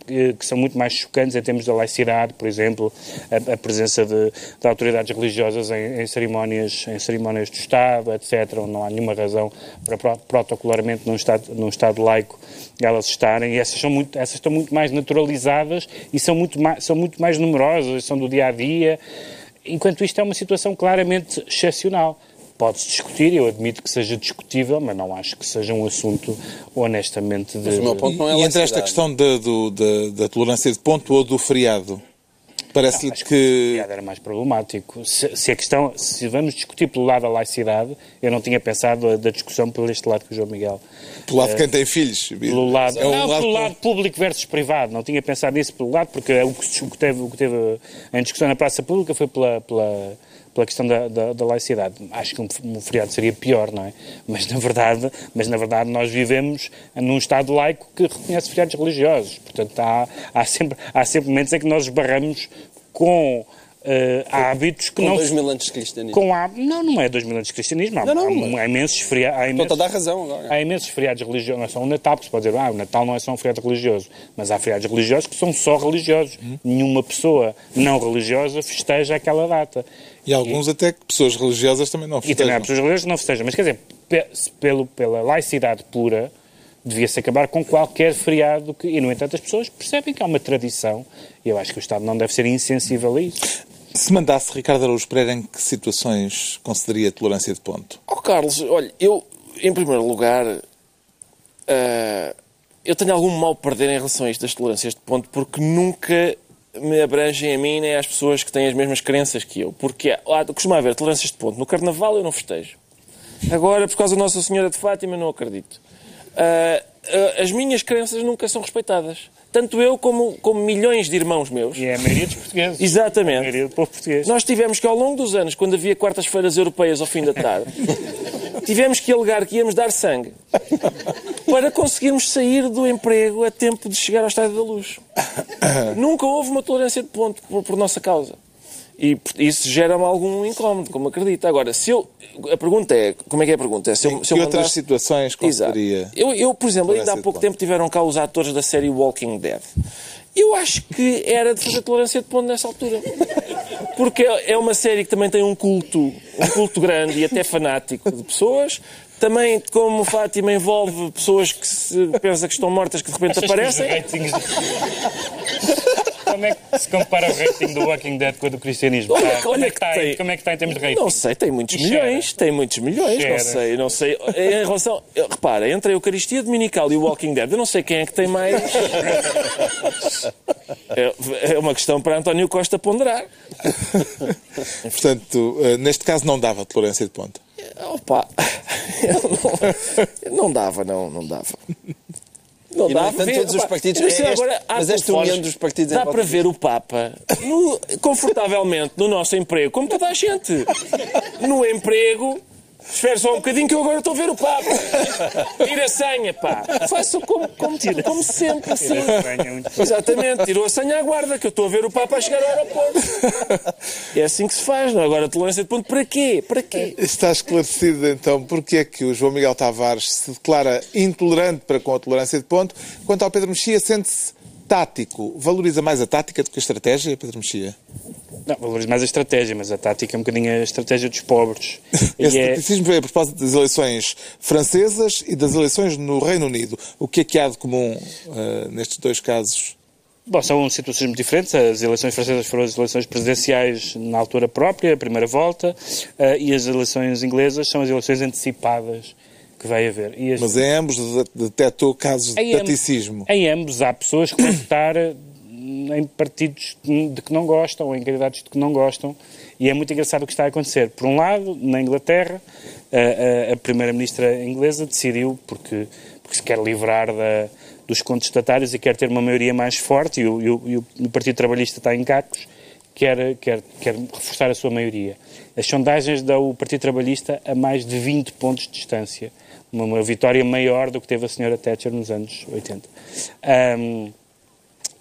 que, que são muito mais chocantes em termos da laicidade, por exemplo, a, a presença de, de autoridades religiosas em, em cerimónias, em cerimónias do Estado, etc., onde não há nenhuma razão para pro- protocolarmente num Estado, num Estado laico elas estarem, e essas, são muito, essas estão muito mais naturalizadas e são muito mais, são muito mais numerosas, são do dia a dia. Enquanto isto é uma situação claramente excepcional. Pode-se discutir, eu admito que seja discutível, mas não acho que seja um assunto honestamente de. Mas o meu ponto não é e entre esta questão da, do- da- da tolerância de ponto ou do feriado? Parece-lhe que... Era mais problemático. Se, se a questão, se vamos discutir pelo lado da laicidade, eu não tinha pensado da discussão por este lado que o João Miguel. Pelo lado de quem tem filhos. Pelo lado, É um não, lado pelo lado público versus privado. Não tinha pensado nisso pelo lado, porque o que, o que teve, o que teve em discussão na praça pública foi pela, pela, pela questão da, da, da laicidade. Acho que um, um feriado seria pior, não é? Mas na verdade, mas na verdade nós vivemos num Estado laico que reconhece feriados religiosos. Portanto, há, há, sempre, há sempre momentos em que nós esbarramos com eh, hábitos que Com não dois se- mil anos de cristianismo. com há, não, não é 2 mil anos de cristianismo. Há, Não, não, há, mas- há imensos feriados. Há Estou-te a dar razão agora. há imensos feriados religiosos. Não é só o Natal, que se pode dizer, ah, o Natal não é só um feriado religioso. Mas há feriados religiosos que são só religiosos. Nenhuma pessoa não religiosa festeja aquela data. E alguns até que pessoas religiosas também não E também há festejam. pessoas religiosas que não festejam. Mas quer dizer, pe- pelo, pela laicidade pura, devia-se acabar com qualquer feriado. Que, e, no entanto, as pessoas percebem que há uma tradição. E eu acho que o Estado não deve ser insensível a isso. Se mandasse Ricardo Araújo Pereira, em que situações concederia tolerância de ponto? Ó Carlos, olha, eu, em primeiro lugar, ah, eu tenho algum mal perder em relação a isto das tolerâncias de ponto, porque nunca me abrangem a mim nem às pessoas que têm as mesmas crenças que eu. Porque há, costuma haver tolerâncias de ponto. No Carnaval eu não festejo. Agora, por causa da Nossa Senhora de Fátima, não acredito. Ah, ah, as minhas crenças nunca são respeitadas. Tanto eu como, como milhões de irmãos meus. E é a maioria dos portugueses. Exatamente. A maioria do povo português. Nós tivemos que, ao longo dos anos, quando havia quartas-feiras europeias ao fim da tarde, tivemos que alegar que íamos dar sangue para conseguirmos sair do emprego a tempo de chegar ao Estádio da Luz. Nunca houve uma tolerância de ponto por, por nossa causa. E isso gera-me algum incómodo, como acredito. Agora, se eu. A pergunta é. Como é que é a pergunta? É se eu, Em se eu que outras mandasse- situações Exato. concederia? Eu, eu, por exemplo, ainda há pouco tempo tiveram cá os atores da série Walking Dead. Eu acho que era de fazer tolerância de ponto nessa altura. Porque é é uma série que também tem um culto, um culto grande e até fanático de pessoas. Também, como Fátima envolve pessoas que se pensa que estão mortas, que de repente Achas que os aparecem. ratings de- Como é que se compara o rating do Walking Dead com o do cristianismo? Olha- Tá, como, olha é que que está, tem- como é que está em termos de rating? Não sei, tem muitos E cheira? milhões, tem muitos milhões, não Cheira. sei, não sei. Em relação, repara, entre a Eucaristia Dominical e o Walking Dead, eu não sei quem é que tem mais. É, é uma questão para António Costa ponderar. Portanto, eh, neste caso não dava tolerância de ponto. Opa, eu não, não dava, não, não dava. Não E, no entanto, todos os partidos- cima é este- agora há mas esta união dos partidos é Dá para ver o Papa no- confortavelmente no nosso emprego, como toda a gente. No emprego. Espera só um bocadinho que eu agora estou a ver o Papa. Tira a senha, pá. Faça como, como, como sempre, assim. Tira a senha, muito bom. Exatamente, tirou a senha à guarda, que eu estou a ver o Papa a chegar ao aeroporto. É assim que se faz, não? é? Agora, tolerância de ponto, para quê? Para quê? Está esclarecido então porque é que o João Miguel Tavares se declara intolerante para com a tolerância de ponto, quanto ao Pedro Mexia sente-se tático. Valoriza mais a tática do que a estratégia, Pedro Mexia? Não, valorizo mais a estratégia, mas a tática é um bocadinho a estratégia dos pobres. Esse E é, taticismo veio a propósito das eleições francesas e das eleições no Reino Unido. O que é que há de comum eh, nestes dois casos? Bom, são situações muito diferentes. As eleições francesas foram as eleições presidenciais na altura própria, a primeira volta, uh, e as eleições inglesas são as eleições antecipadas que vai haver. As... Mas em ambos detectou casos de taticismo. Em ambos há pessoas que vão votar em partidos de que não gostam ou em candidatos de que não gostam. E é muito engraçado o que está a acontecer. Por um lado, na Inglaterra, a, a, a primeira-ministra inglesa decidiu, porque, porque se quer livrar da dos contestatários e quer ter uma maioria mais forte, e o, e o, e o Partido Trabalhista está em cacos, quer, quer, quer reforçar a sua maioria. As sondagens dão o Partido Trabalhista a mais de 20 pontos de distância, uma, uma vitória maior do que teve a senhora Thatcher nos anos 80. Um,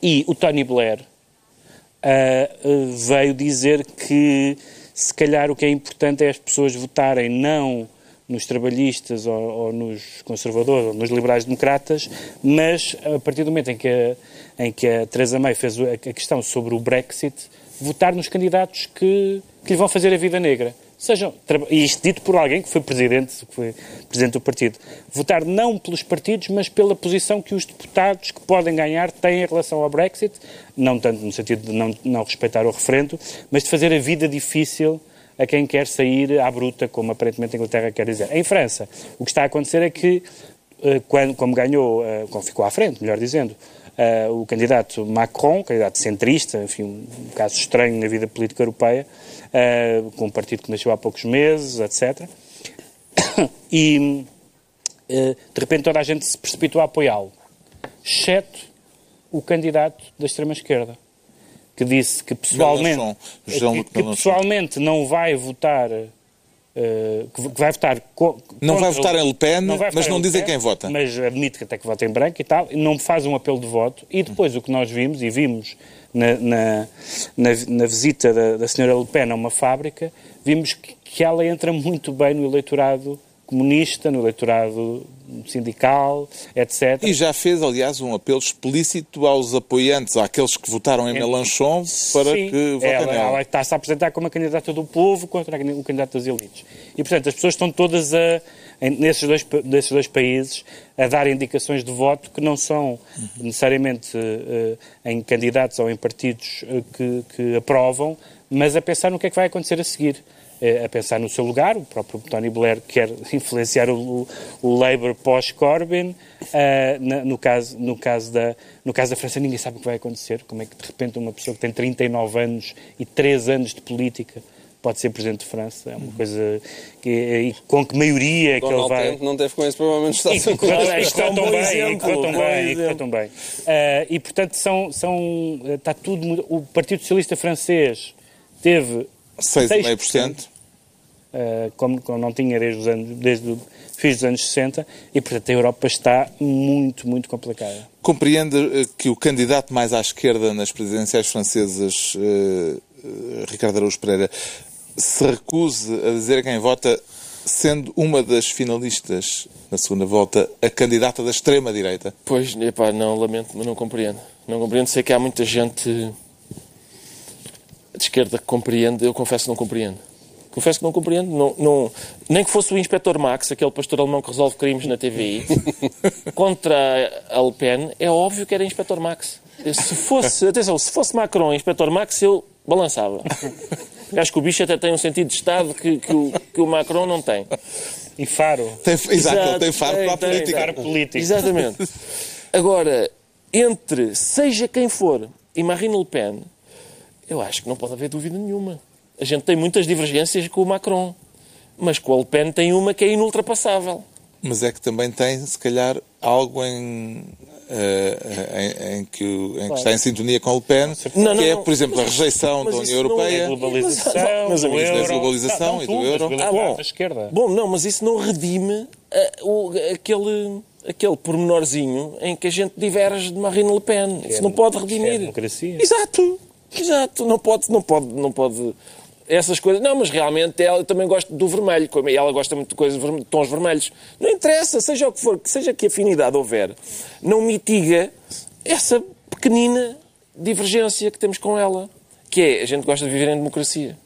e o Tony Blair uh, veio dizer que se calhar o que é importante é as pessoas votarem não nos trabalhistas ou, ou, nos conservadores ou nos liberais-democratas, mas a partir do momento em que a, em que a Theresa May fez a, a questão sobre o Brexit, votar nos candidatos que, que lhe vão fazer a vida negra. Sejam, e isto dito por alguém que foi presidente, que foi presidente do partido. Votar não pelos partidos, mas pela posição que os deputados que podem ganhar têm em relação ao Brexit, não tanto no sentido de não, não respeitar o referendo, mas de fazer a vida difícil a quem quer sair à bruta, como aparentemente a Inglaterra quer dizer. Em França, o que está a acontecer é que, eh, quando, como ganhou, eh, como ficou à frente, melhor dizendo, eh, o candidato Macron, candidato centrista, enfim, um caso estranho na vida política europeia, com um partido que nasceu há poucos meses, etc. E, de repente, toda a gente se precipitou a apoiá-lo, exceto o candidato da extrema-esquerda que disse que pessoalmente, que, que pessoalmente não vai votar Uh, que vai votar. não vai votar em Le Pen, mas não dizem quem vota. Mas admite que até que vota em branco e tal, não faz um apelo de voto. E depois o que nós vimos, e vimos na, na, na, na visita da, da senhora Le Pen a uma fábrica, vimos que, que ela entra muito bem no eleitorado comunista, no eleitorado sindical, etc. E já fez, aliás, um apelo explícito aos apoiantes, àqueles que votaram em Mélenchon, para Sim, que votem ela, nela. Ela está-se a apresentar como a candidata do povo contra o candidato das elites. E, portanto, as pessoas estão todas a, nesses, dois, dois países a dar indicações de voto que não são necessariamente uh, em candidatos ou em partidos uh, que, que aprovam, mas a pensar no que é que vai acontecer a seguir. Eh, a pensar no seu lugar. O próprio Tony Blair quer influenciar o, o Labour pós-Corbyn. Uh, no, caso, no, caso da, no caso da França, ninguém sabe o que vai acontecer. Como é que, de repente, uma pessoa que tem 39 anos e 3 anos de política pode ser Presidente de França. É uma coisa que, e com que maioria é que ele vai... Trump não teve com isso, provavelmente está e, correu tão bem, e correu tão bem, e tão bem. Uh, e, portanto, são, são, está tudo... O Partido Socialista Francês teve 6,5%. Uh, como, como, não tinha desde os anos, desde o fim dos anos 60, e portanto a Europa está muito, muito complicada. Compreende eh, que o candidato mais à esquerda nas presidenciais francesas, uh, Ricardo Araújo Pereira, se recuse a dizer a quem vota, sendo uma das finalistas na segunda volta, a candidata da extrema-direita? Pois, epá, não, lamento, mas não compreendo. Não compreendo, sei que há muita gente de esquerda que compreende, eu confesso que não compreendo. Confesso que não compreendo. Não, não, nem que fosse o Inspector Max, aquele pastor alemão que resolve crimes na TVI, contra a Le Pen, é óbvio que era Inspector Max. Se fosse, atenção, se fosse Macron Inspector Max, eu balançava. Acho que o bicho até tem um sentido de Estado que, que, o, que o Macron não tem. E faro. Tem, exato, exato tem faro tem, para a tem, política. Faro político. Exatamente. Agora, entre seja quem for e Marine Le Pen, eu acho que não pode haver dúvida nenhuma. A gente tem muitas divergências com o Macron, mas com o Le Pen tem uma que é inultrapassável. Mas é que também tem, se calhar, algo em, uh, em, em, que, em claro. que, está em sintonia com o Le Pen, não, não, que é, por exemplo, a rejeição da União Europeia, é globalização, mas, mas, mas, da globalização e do euro. Ah, bom, bom, não, mas isso não redime uh, o, aquele aquele pormenorzinho em que a gente diverge de Marine Le Pen. Isso não pode redimir. É democracia. Exato. Exato. Não pode, não pode, não pode essas coisas. Não, mas realmente ela também gosta do vermelho, como ela gosta muito de coisas de tons vermelhos. Não interessa, seja o que for, seja que afinidade houver, não mitiga essa pequenina divergência que temos com ela, que é a gente gosta de viver em democracia.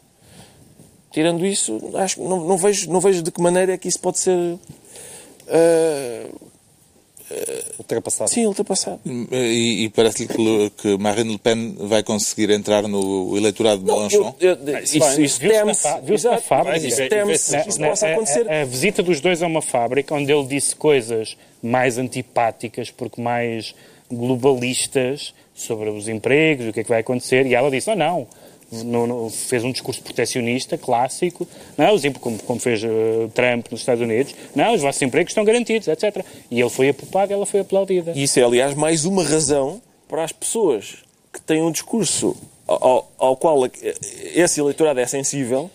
Tirando isso, acho não, não vejo não vejo de que maneira é que isso pode ser uh, Ultrapassado. Sim, ultrapassado. E, e parece-lhe que, que Marine Le Pen vai conseguir entrar no eleitorado de Mélenchon? Eu- isso isso teme-se. viu-se na fábrica. Isso teme-se isso possa a- acontecer. A, a visita dos dois a uma fábrica onde ele disse coisas mais antipáticas, porque mais globalistas, sobre os empregos, o que é que vai acontecer, e ela disse, oh não, não, não, fez um discurso proteccionista clássico, não, os em- como, como fez eh, Trump nos Estados Unidos, não, os vossos empregos estão garantidos, etc. E ele foi apupado, ela foi aplaudida. E isso é, aliás, mais uma razão para as pessoas que têm um discurso ao, ao- qual esse eleitorado é sensível,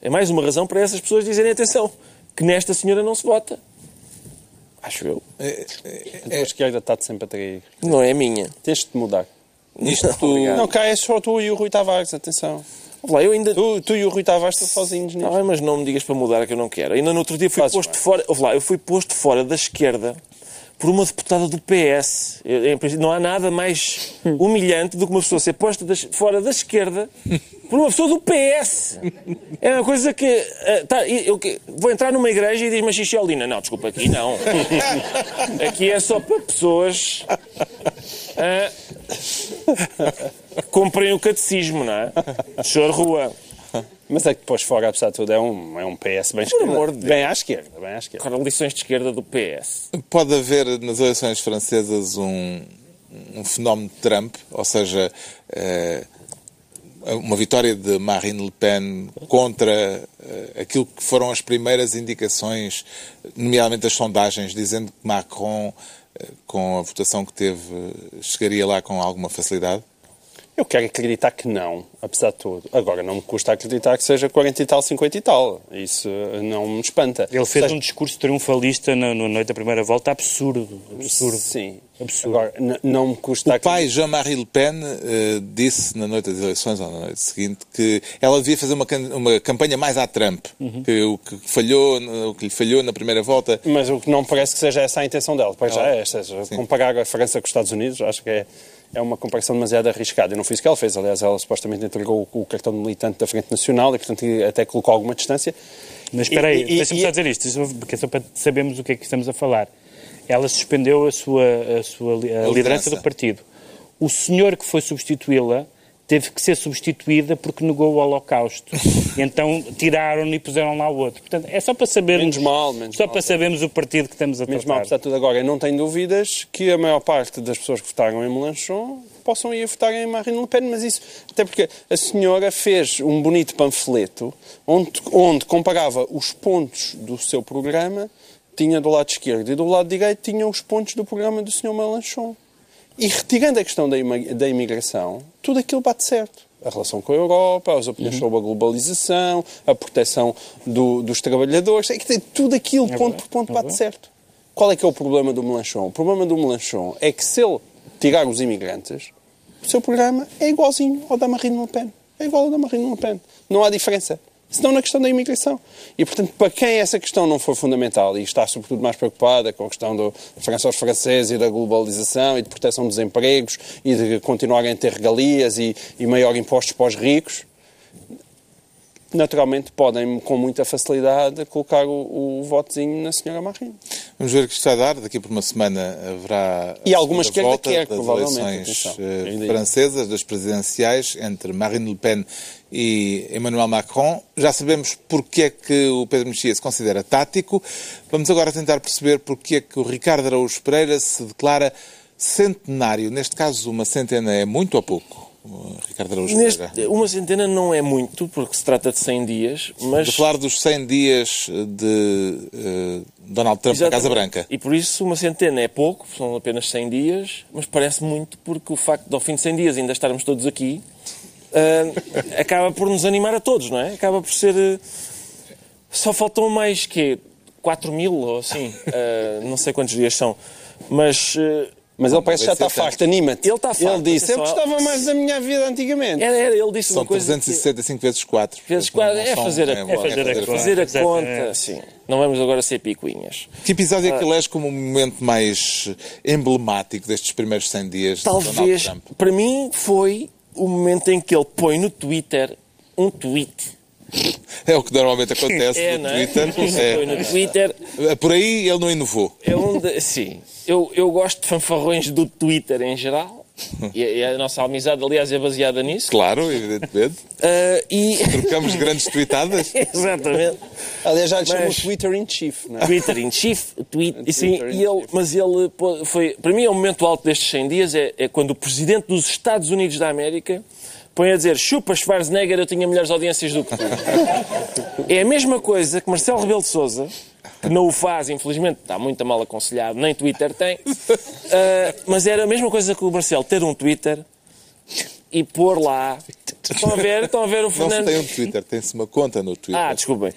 é mais uma razão para essas pessoas dizerem atenção, que nesta senhora não se vota. Acho eu. A tua esquerda está-te sempre a trair. Não é a minha. Tens de mudar. Isto, Não, cá é só tu e o Rui Tavares, atenção. Lá, eu ainda... Tu, tu e o Rui Tavares estão sozinhos Tá nisto. bem, mas não me digas para mudar que eu não quero. Ainda no outro dia fui Fazes posto bem. fora. Lá, eu fui posto fora da esquerda por uma deputada do PS. Eu, não há nada mais humilhante do que uma pessoa ser posta fora da esquerda por uma pessoa do PS. É uma coisa que. eh, tá, eu, que- vou entrar numa igreja e diz-me Xixelina. Não, desculpa, aqui não. Aqui é só para pessoas. ah, que cumprem o catecismo, não é? Senhor Rua. Mas é que depois fora, apesar de tudo, é um, é um PS bem esquerda. amor de Deus. Bem à esquerda, bem à esquerda. Agora, lições de esquerda do PS. Pode haver nas eleições francesas um, um fenómeno de Trump, ou seja, eh, uma vitória de Marine Le Pen contra eh, aquilo que foram as primeiras indicações, nomeadamente as sondagens, dizendo que Macron, eh, com a votação que teve, chegaria lá com alguma facilidade? Eu quero acreditar que não, apesar de tudo. Agora, não me custa acreditar que seja 40 e tal, 50 e tal. Isso eh, não me espanta. Ele fez Seja- um discurso triunfalista na, na noite da primeira volta absurdo. Absurdo. Sim. Absurdo. Agora, não me custa O pai, Jean-Marie Le Pen, eh, disse na noite das eleições, ou na noite seguinte, que ela devia fazer uma, can- uma campanha mais à Trump, que o que falhou, o que lhe falhou na primeira volta Mas o que não parece que seja essa a intenção dela. Pois já é, seja, comparar a França com os Estados Unidos, acho que é, é uma comparação demasiado arriscada. E não foi isso que ela fez. Aliás, ela supostamente entregou o, o cartão de militante da Frente Nacional e, portanto, até colocou alguma distância. Mas espera aí, deixa-me só dizer isto, porque é só para sabermos o que é que estamos a falar. Ela suspendeu a sua, a sua a liderança liderança. do partido. O senhor que foi substituí-la teve que ser substituída porque negou o Holocausto. Então tiraram-no e puseram lá o outro. Portanto, é só para sabermos, Menos mal, menos só mal. para sabermos o partido que estamos a mal, tratar. apesar de tudo agora, eu não tenho dúvidas que a maior parte das pessoas que votaram em Melanchon possam ir votar em Marine Le Pen, mas isso, até porque a senhora fez um bonito panfleto onde, onde comparava os pontos do seu programa, tinha do lado esquerdo e do lado direito tinha os pontos do programa do Sr. Melanchon. E retirando a questão da, imigração, tudo aquilo bate certo. A relação com a Europa, as opiniões sobre a globalização, a proteção do- dos trabalhadores, é que tudo aquilo, ponto por ponto, bate certo. Qual é que é o problema do Melanchon? O problema do Melanchon é que se ele tirar os imigrantes, o seu programa é igualzinho ao da Marine Le Pen. É igual ao da Marine Le Pen. Não há diferença. Senão na questão da imigração. E, portanto, para quem essa questão não for fundamental e está, sobretudo, mais preocupada com a questão da França aos franceses e da globalização e de proteção dos empregos e de continuarem a ter regalias e, e maior impostos para os ricos, naturalmente podem, com muita facilidade, colocar o, o votozinho na senhora Marine. Vamos ver o que isto vai dar. Daqui por uma semana haverá E a alguma segunda esquerda volta quer, das eleições atenção. eh, francesas, das presidenciais, entre Marine Le Pen e Emmanuel Macron. Já sabemos porque é que o Pedro Mexia se considera tático. Vamos agora tentar perceber porque é que o Ricardo Araújo Pereira se declara centenário. Neste caso, uma centena é muito ou pouco? Ricardo Araújo Neste, uma centena não é muito, porque se trata de 100 dias, mas... De falar dos 100 dias de eh, Donald Trump na Casa Exatamente. Branca. E por isso uma centena é pouco, são apenas 100 dias, mas parece muito porque o facto de ao fim de 100 dias ainda estarmos todos aqui ah, acaba por nos animar a todos, não é? Acaba por ser... eh, Só faltam mais que 4 mil ou assim, não sei quantos dias são, mas... Mas ele parece que já está farto, anima-te. Ele está farto, Ele disse, eu gostava mais da minha vida antigamente. Era, era, ele disse São uma coisa... que- 365 vezes 4. Vezes quatro, é são- fazer a- é é fazer a conta. Fazer a conta, sim. Não vamos agora ser picuinhas. Que episódio é que elege como o momento mais emblemático destes primeiros 100 dias de Donald Talvez, Trump? para mim, foi o momento em que ele põe no Twitter um tweet É o que normalmente acontece É, no não é? Twitter. Isso foi no Twitter. É. Por aí ele não inovou. É onde, sim. Eu, eu gosto de fanfarrões do Twitter em geral. E a, e a nossa amizade, aliás, é baseada nisso. Claro, evidentemente. Ah, e. Trocamos grandes tweetadas. Exatamente. Aliás, já lhe chamam Mas- Twitter in Chief, não é? Twitter in Chief, tweet, e sim, Twitter in e ele, mas ele foi, para mim é o momento alto destes 100 dias, é, é quando o presidente dos Estados Unidos da América põe a dizer chupa Schwarzenegger, eu tinha melhores audiências do que tu. É a mesma coisa que Marcelo Rebelo de Sousa, que não o faz, infelizmente, está muito mal aconselhado, nem Twitter tem, ah, mas era a mesma coisa que o Marcelo ter um Twitter e pôr lá. Estão a ver? Estão a ver o Não se Fernando? tem um Twitter, tem-se uma conta no Twitter. Ah, desculpem.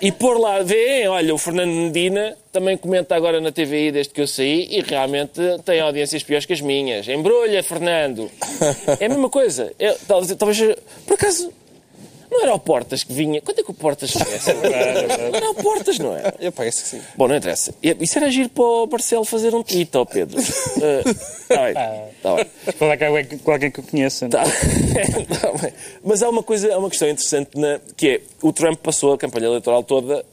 E pôr lá, vê, olha, o Fernando Medina também comenta agora na TVI desde que eu saí e realmente tem audiências piores que as minhas. Embrulha, Fernando. É a mesma coisa. É, talvez, talvez, por acaso, não era o Portas que vinha. Quando é que o Portas conhece? Não era o Portas, não é? Eu parece que sim. Bom, não interessa. Isso era giro para o Marcelo fazer um tweet, ó Pedro. Está bem. Tá bem. Falar com alguém, com alguém que eu conheça. Tá. Tá bem. Mas há uma coisa, há uma questão interessante na, que é o Trump passou a campanha eleitoral toda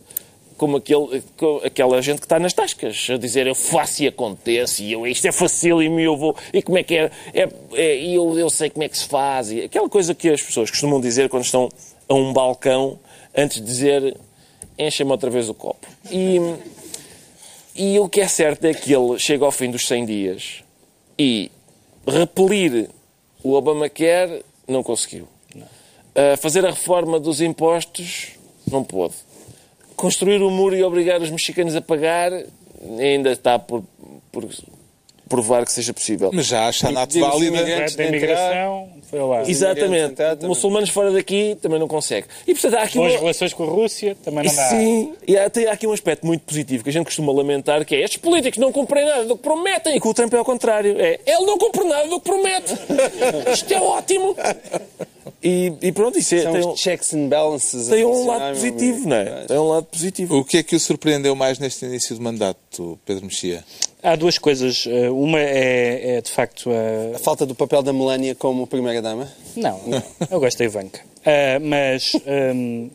como aquele, aquela gente que está nas tascas, a dizer eu faço e acontece, e eu, isto é facílimo e eu vou, e como é que é, é, é e eu, eu sei como é que se faz, e aquela coisa que as pessoas costumam dizer quando estão a um balcão antes de dizer encha-me outra vez o copo. E, e o que é certo é que ele chega ao fim dos 100 dias e repelir o Obamacare não conseguiu. Uh, fazer a reforma dos impostos não pôde. Construir o muro e obrigar os mexicanos a pagar ainda está por, por provar que seja possível. Mas já há chanato Diga-se válida. Da imigração, foi lá. Exatamente. Muçulmanos fora daqui também não consegue. E portanto há aqui Boas uma... relações com a Rússia, também não dá. Sim, e há, tem há aqui um aspecto muito positivo que a gente costuma lamentar, que é estes políticos não cumprem nada do que prometem, e que o Trump é ao contrário. É, ele não cumpre nada do que promete. Isto é ótimo. E, e pronto, isso é, São tem, um, os checks and balances. tem a um funcionar, lado meu positivo, não é? Tem um lado positivo. O que é que o surpreendeu mais neste início de mandato, Pedro Mexia? Há duas coisas. Eh, Uma é, é, de facto a. A falta do papel da Melania como primeira-dama? Não, não. eu gosto da Ivanka. Ah, mas ahm,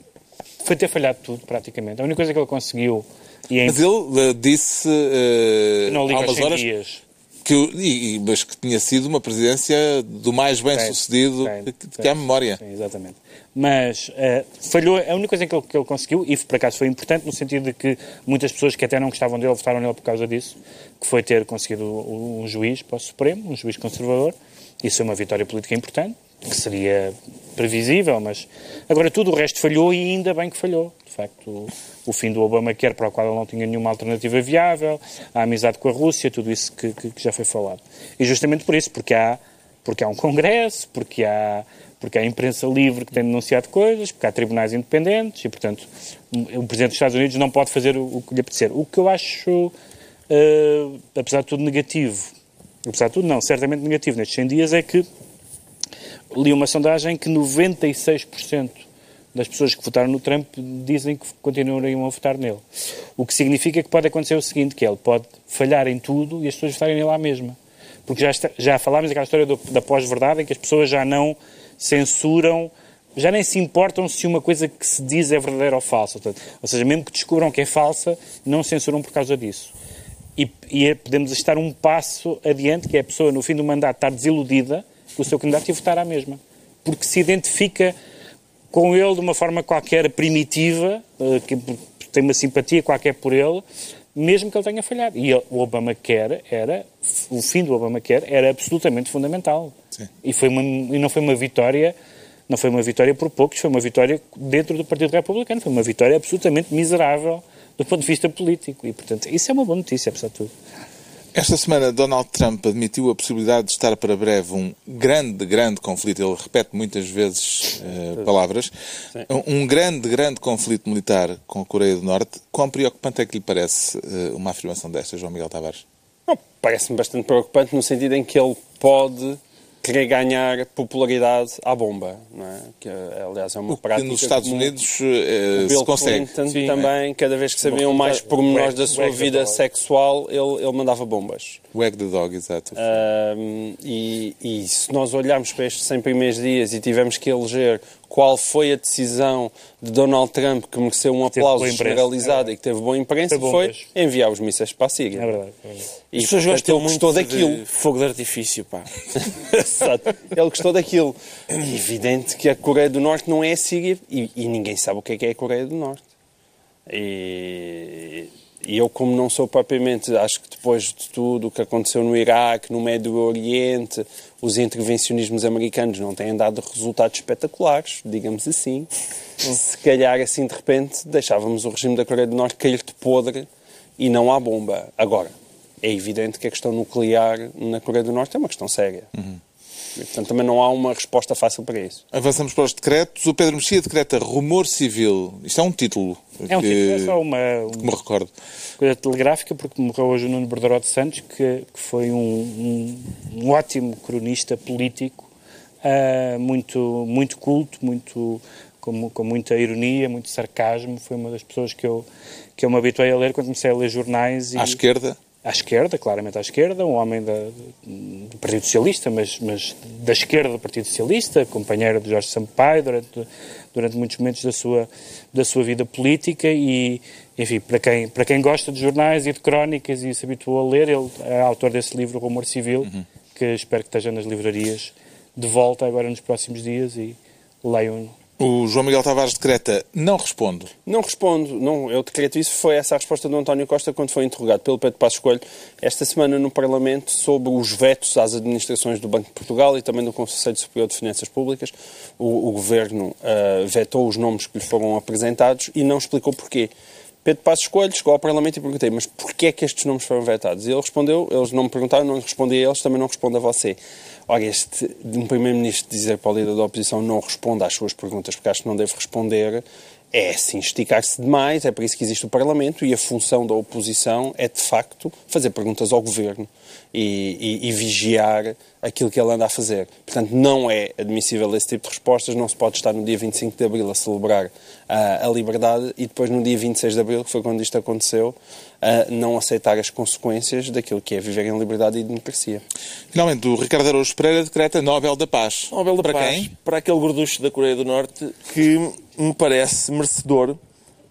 foi ter falhado tudo, praticamente. A única coisa que ele conseguiu. E é Mas ele eh, disse eh, não há umas 100 horas dias. Que, e- mas que tinha sido uma presidência do mais bem sucedido Tem, que, tem. que há memória. Sim, exatamente. Mas eh, falhou, a única coisa que ele, que ele conseguiu, e por acaso foi importante, no sentido de que muitas pessoas que até não gostavam dele votaram nele por causa disso, que foi ter conseguido um juiz para o Supremo, um juiz conservador. Isso é uma vitória política importante, que seria previsível, mas agora tudo o resto falhou e ainda bem que falhou. Facto, o, fim do Obamacare, para o qual ele não tinha nenhuma alternativa viável, a amizade com a Rússia, tudo isso que, que- que já foi falado. E justamente por isso, porque há, porque há um Congresso, porque há, porque há imprensa livre que tem denunciado coisas, porque há tribunais independentes e, portanto, o Presidente dos Estados Unidos não pode fazer o, o que lhe apetecer. O que eu acho, eh, apesar de tudo, negativo, apesar de tudo, não, certamente negativo nestes 100 dias, é que li uma sondagem que 96% das pessoas que votaram no Trump dizem que continuariam a votar nele. O que significa que pode acontecer o seguinte, que ele pode falhar em tudo e as pessoas votarem nele à mesma. Porque já, está- já falámos daquela história do- da pós-verdade em que as pessoas já não censuram, já nem se importam se uma coisa que se diz é verdadeira ou falsa. Portanto, ou seja, mesmo que descubram que é falsa, não censuram por causa disso. E, e é- podemos estar um passo adiante, que é a pessoa no fim do mandato estar desiludida com o seu candidato e votar à mesma. Porque se identifica com ele de uma forma qualquer primitiva, eh, que tem uma simpatia qualquer por ele, mesmo que ele tenha falhado. E ele- o Obamacare era, o fim do Obamacare era absolutamente fundamental. Sim. E, foi uma, e não foi uma vitória, não foi uma vitória por poucos, foi uma vitória dentro do Partido Republicano, foi uma vitória absolutamente miserável do ponto de vista político. E, portanto, isso é uma boa notícia, apesar de tudo. Esta semana, Donald Trump admitiu a possibilidade de estar para breve um grande, grande conflito. Ele repete muitas vezes eh, palavras. Um, um grande, grande conflito militar com a Coreia do Norte. Quão preocupante é que lhe parece eh, uma afirmação desta, João Miguel Tavares? Parece-me bastante preocupante no sentido em que ele pode querer ganhar popularidade à bomba, não é? Que, aliás, é uma O que prática nos Estados comum. Unidos Bill se consegue. Clinton Sim. também, cada vez que sabiam mais pormenores da sua vida sexual, ele, ele mandava bombas. Wag the dog, exato. Um, e, e se nós olharmos para estes 100 primeiros dias e tivermos que eleger qual foi a decisão de Donald Trump que mereceu um aplauso generalizado É e que teve boa imprensa, Foi bom foi mesmo. enviar os mísseis para a Síria. É verdade. é verdade. E, As pessoas portanto, gostam ele muito gostou daquilo. de fogo de artifício, pá. Exato. Ele gostou daquilo. É evidente que a Coreia do Norte não é a Síria e, e ninguém sabe o que é que é a Coreia do Norte. E, e eu, como não sou propriamente, acho que depois de tudo o que aconteceu no Iraque, no Médio Oriente, os intervencionismos americanos não têm dado resultados espetaculares, digamos assim. Se calhar, assim, de repente, deixávamos o regime da Coreia do Norte cair de podre e não há bomba. Agora, é evidente que a questão nuclear na Coreia do Norte é uma questão séria. E, portanto, também não há uma resposta fácil para isso. Avançamos para os decretos. O Pedro Mexia decreta rumor civil. Isto é um título. É um que, tipo, é só uma, que me recordo. coisa telegráfica, porque morreu hoje o Nuno Bordaró de Santos, que, que foi um, um- um ótimo cronista político, ah, muito, muito culto, muito, com, com muita ironia, muito sarcasmo. Foi uma das pessoas que eu, que eu me habituei a ler quando comecei a ler jornais. E, À esquerda. À esquerda, claramente à esquerda, um homem da- do Partido Socialista, mas, mas da esquerda do Partido Socialista, companheiro de Jorge Sampaio durante, durante muitos momentos da sua, da sua vida política e, enfim, para quem, para quem gosta de jornais e de crónicas e se habituou a ler, ele é autor desse livro, Rumor Civil, que espero que esteja nas livrarias de volta agora nos próximos dias e leiam O João Miguel Tavares decreta não respondo. Não respondo, não, eu decreto isso. Foi essa a resposta do António Costa quando foi interrogado pelo Pedro Passos Coelho esta semana no Parlamento sobre os vetos às administrações do Banco de Portugal e também do Conselho Superior de Finanças Públicas. O, o Governo ah, vetou os nomes que lhe foram apresentados e não explicou porquê. Pedro Passos Coelho chegou ao Parlamento e perguntei, mas porquê é que estes nomes foram vetados? E ele respondeu, eles não me perguntaram, não respondi a eles, também não respondo a você. Ora, este um Primeiro-Ministro dizer para o líder da oposição não responda às suas perguntas porque acho que não deve responder, é assim esticar-se demais, é por isso que existe o Parlamento e a função da oposição é, de facto, fazer perguntas ao Governo e, e- e vigiar aquilo que ele anda a fazer. Portanto, não é admissível esse tipo de respostas, não se pode estar no dia 25 de Abril a celebrar ah, a liberdade e depois no dia 26 de Abril, que foi quando isto aconteceu, ah, não aceitar as consequências daquilo que é viver em liberdade e democracia. Finalmente, o Ricardo Araújo Pereira decreta Nobel da Paz. Nobel da Para Paz quem? para aquele gorducho da Coreia do Norte que me parece merecedor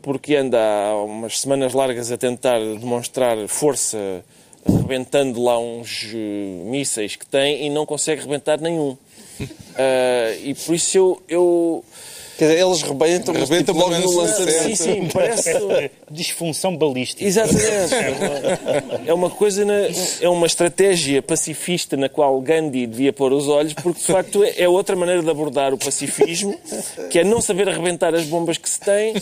porque anda há umas semanas largas a tentar demonstrar força arrebentando lá uns eh, mísseis que tem e não consegue arrebentar nenhum. Ah, e por isso eu... eu Quer dizer, eles rebentam, Rebentam tipo, logo no lançamento. sim, sim, parece... disfunção balística. Exatamente. É uma, é uma coisa, na- é uma estratégia pacifista na qual Gandhi devia pôr os olhos, porque de facto é é outra maneira de abordar o pacifismo, que é não saber arrebentar as bombas que se tem.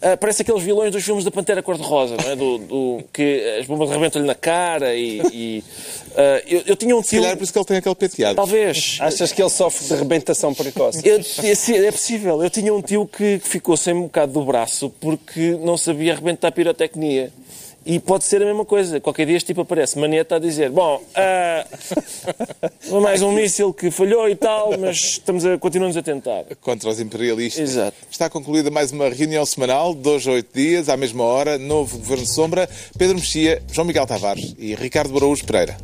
Ah, parece aqueles vilões dos filmes da Pantera Cor-de-Rosa, não é? Do, do- que as bombas arrebentam-lhe na cara e. e, ah, eu, eu tinha um Se tio. calhar é por isso que ele tem aquele penteado. Talvez. Achas que ele sofre de rebentação precoce? Eu- esse- é possível. Eu tinha um tio que ficou sem um bocado do braço porque não sabia arrebentar pirotecnia. E pode ser a mesma coisa. Qualquer dia este tipo aparece, maneta a dizer: Bom, ah, mais um míssil que falhou e tal, mas estamos a, continuamos a tentar. Contra os imperialistas. Exato. Está concluída mais uma reunião semanal, dois a oito dias, à mesma hora, novo Governo de Sombra, Pedro Mexia, João Miguel Tavares e Ricardo Araújo Pereira.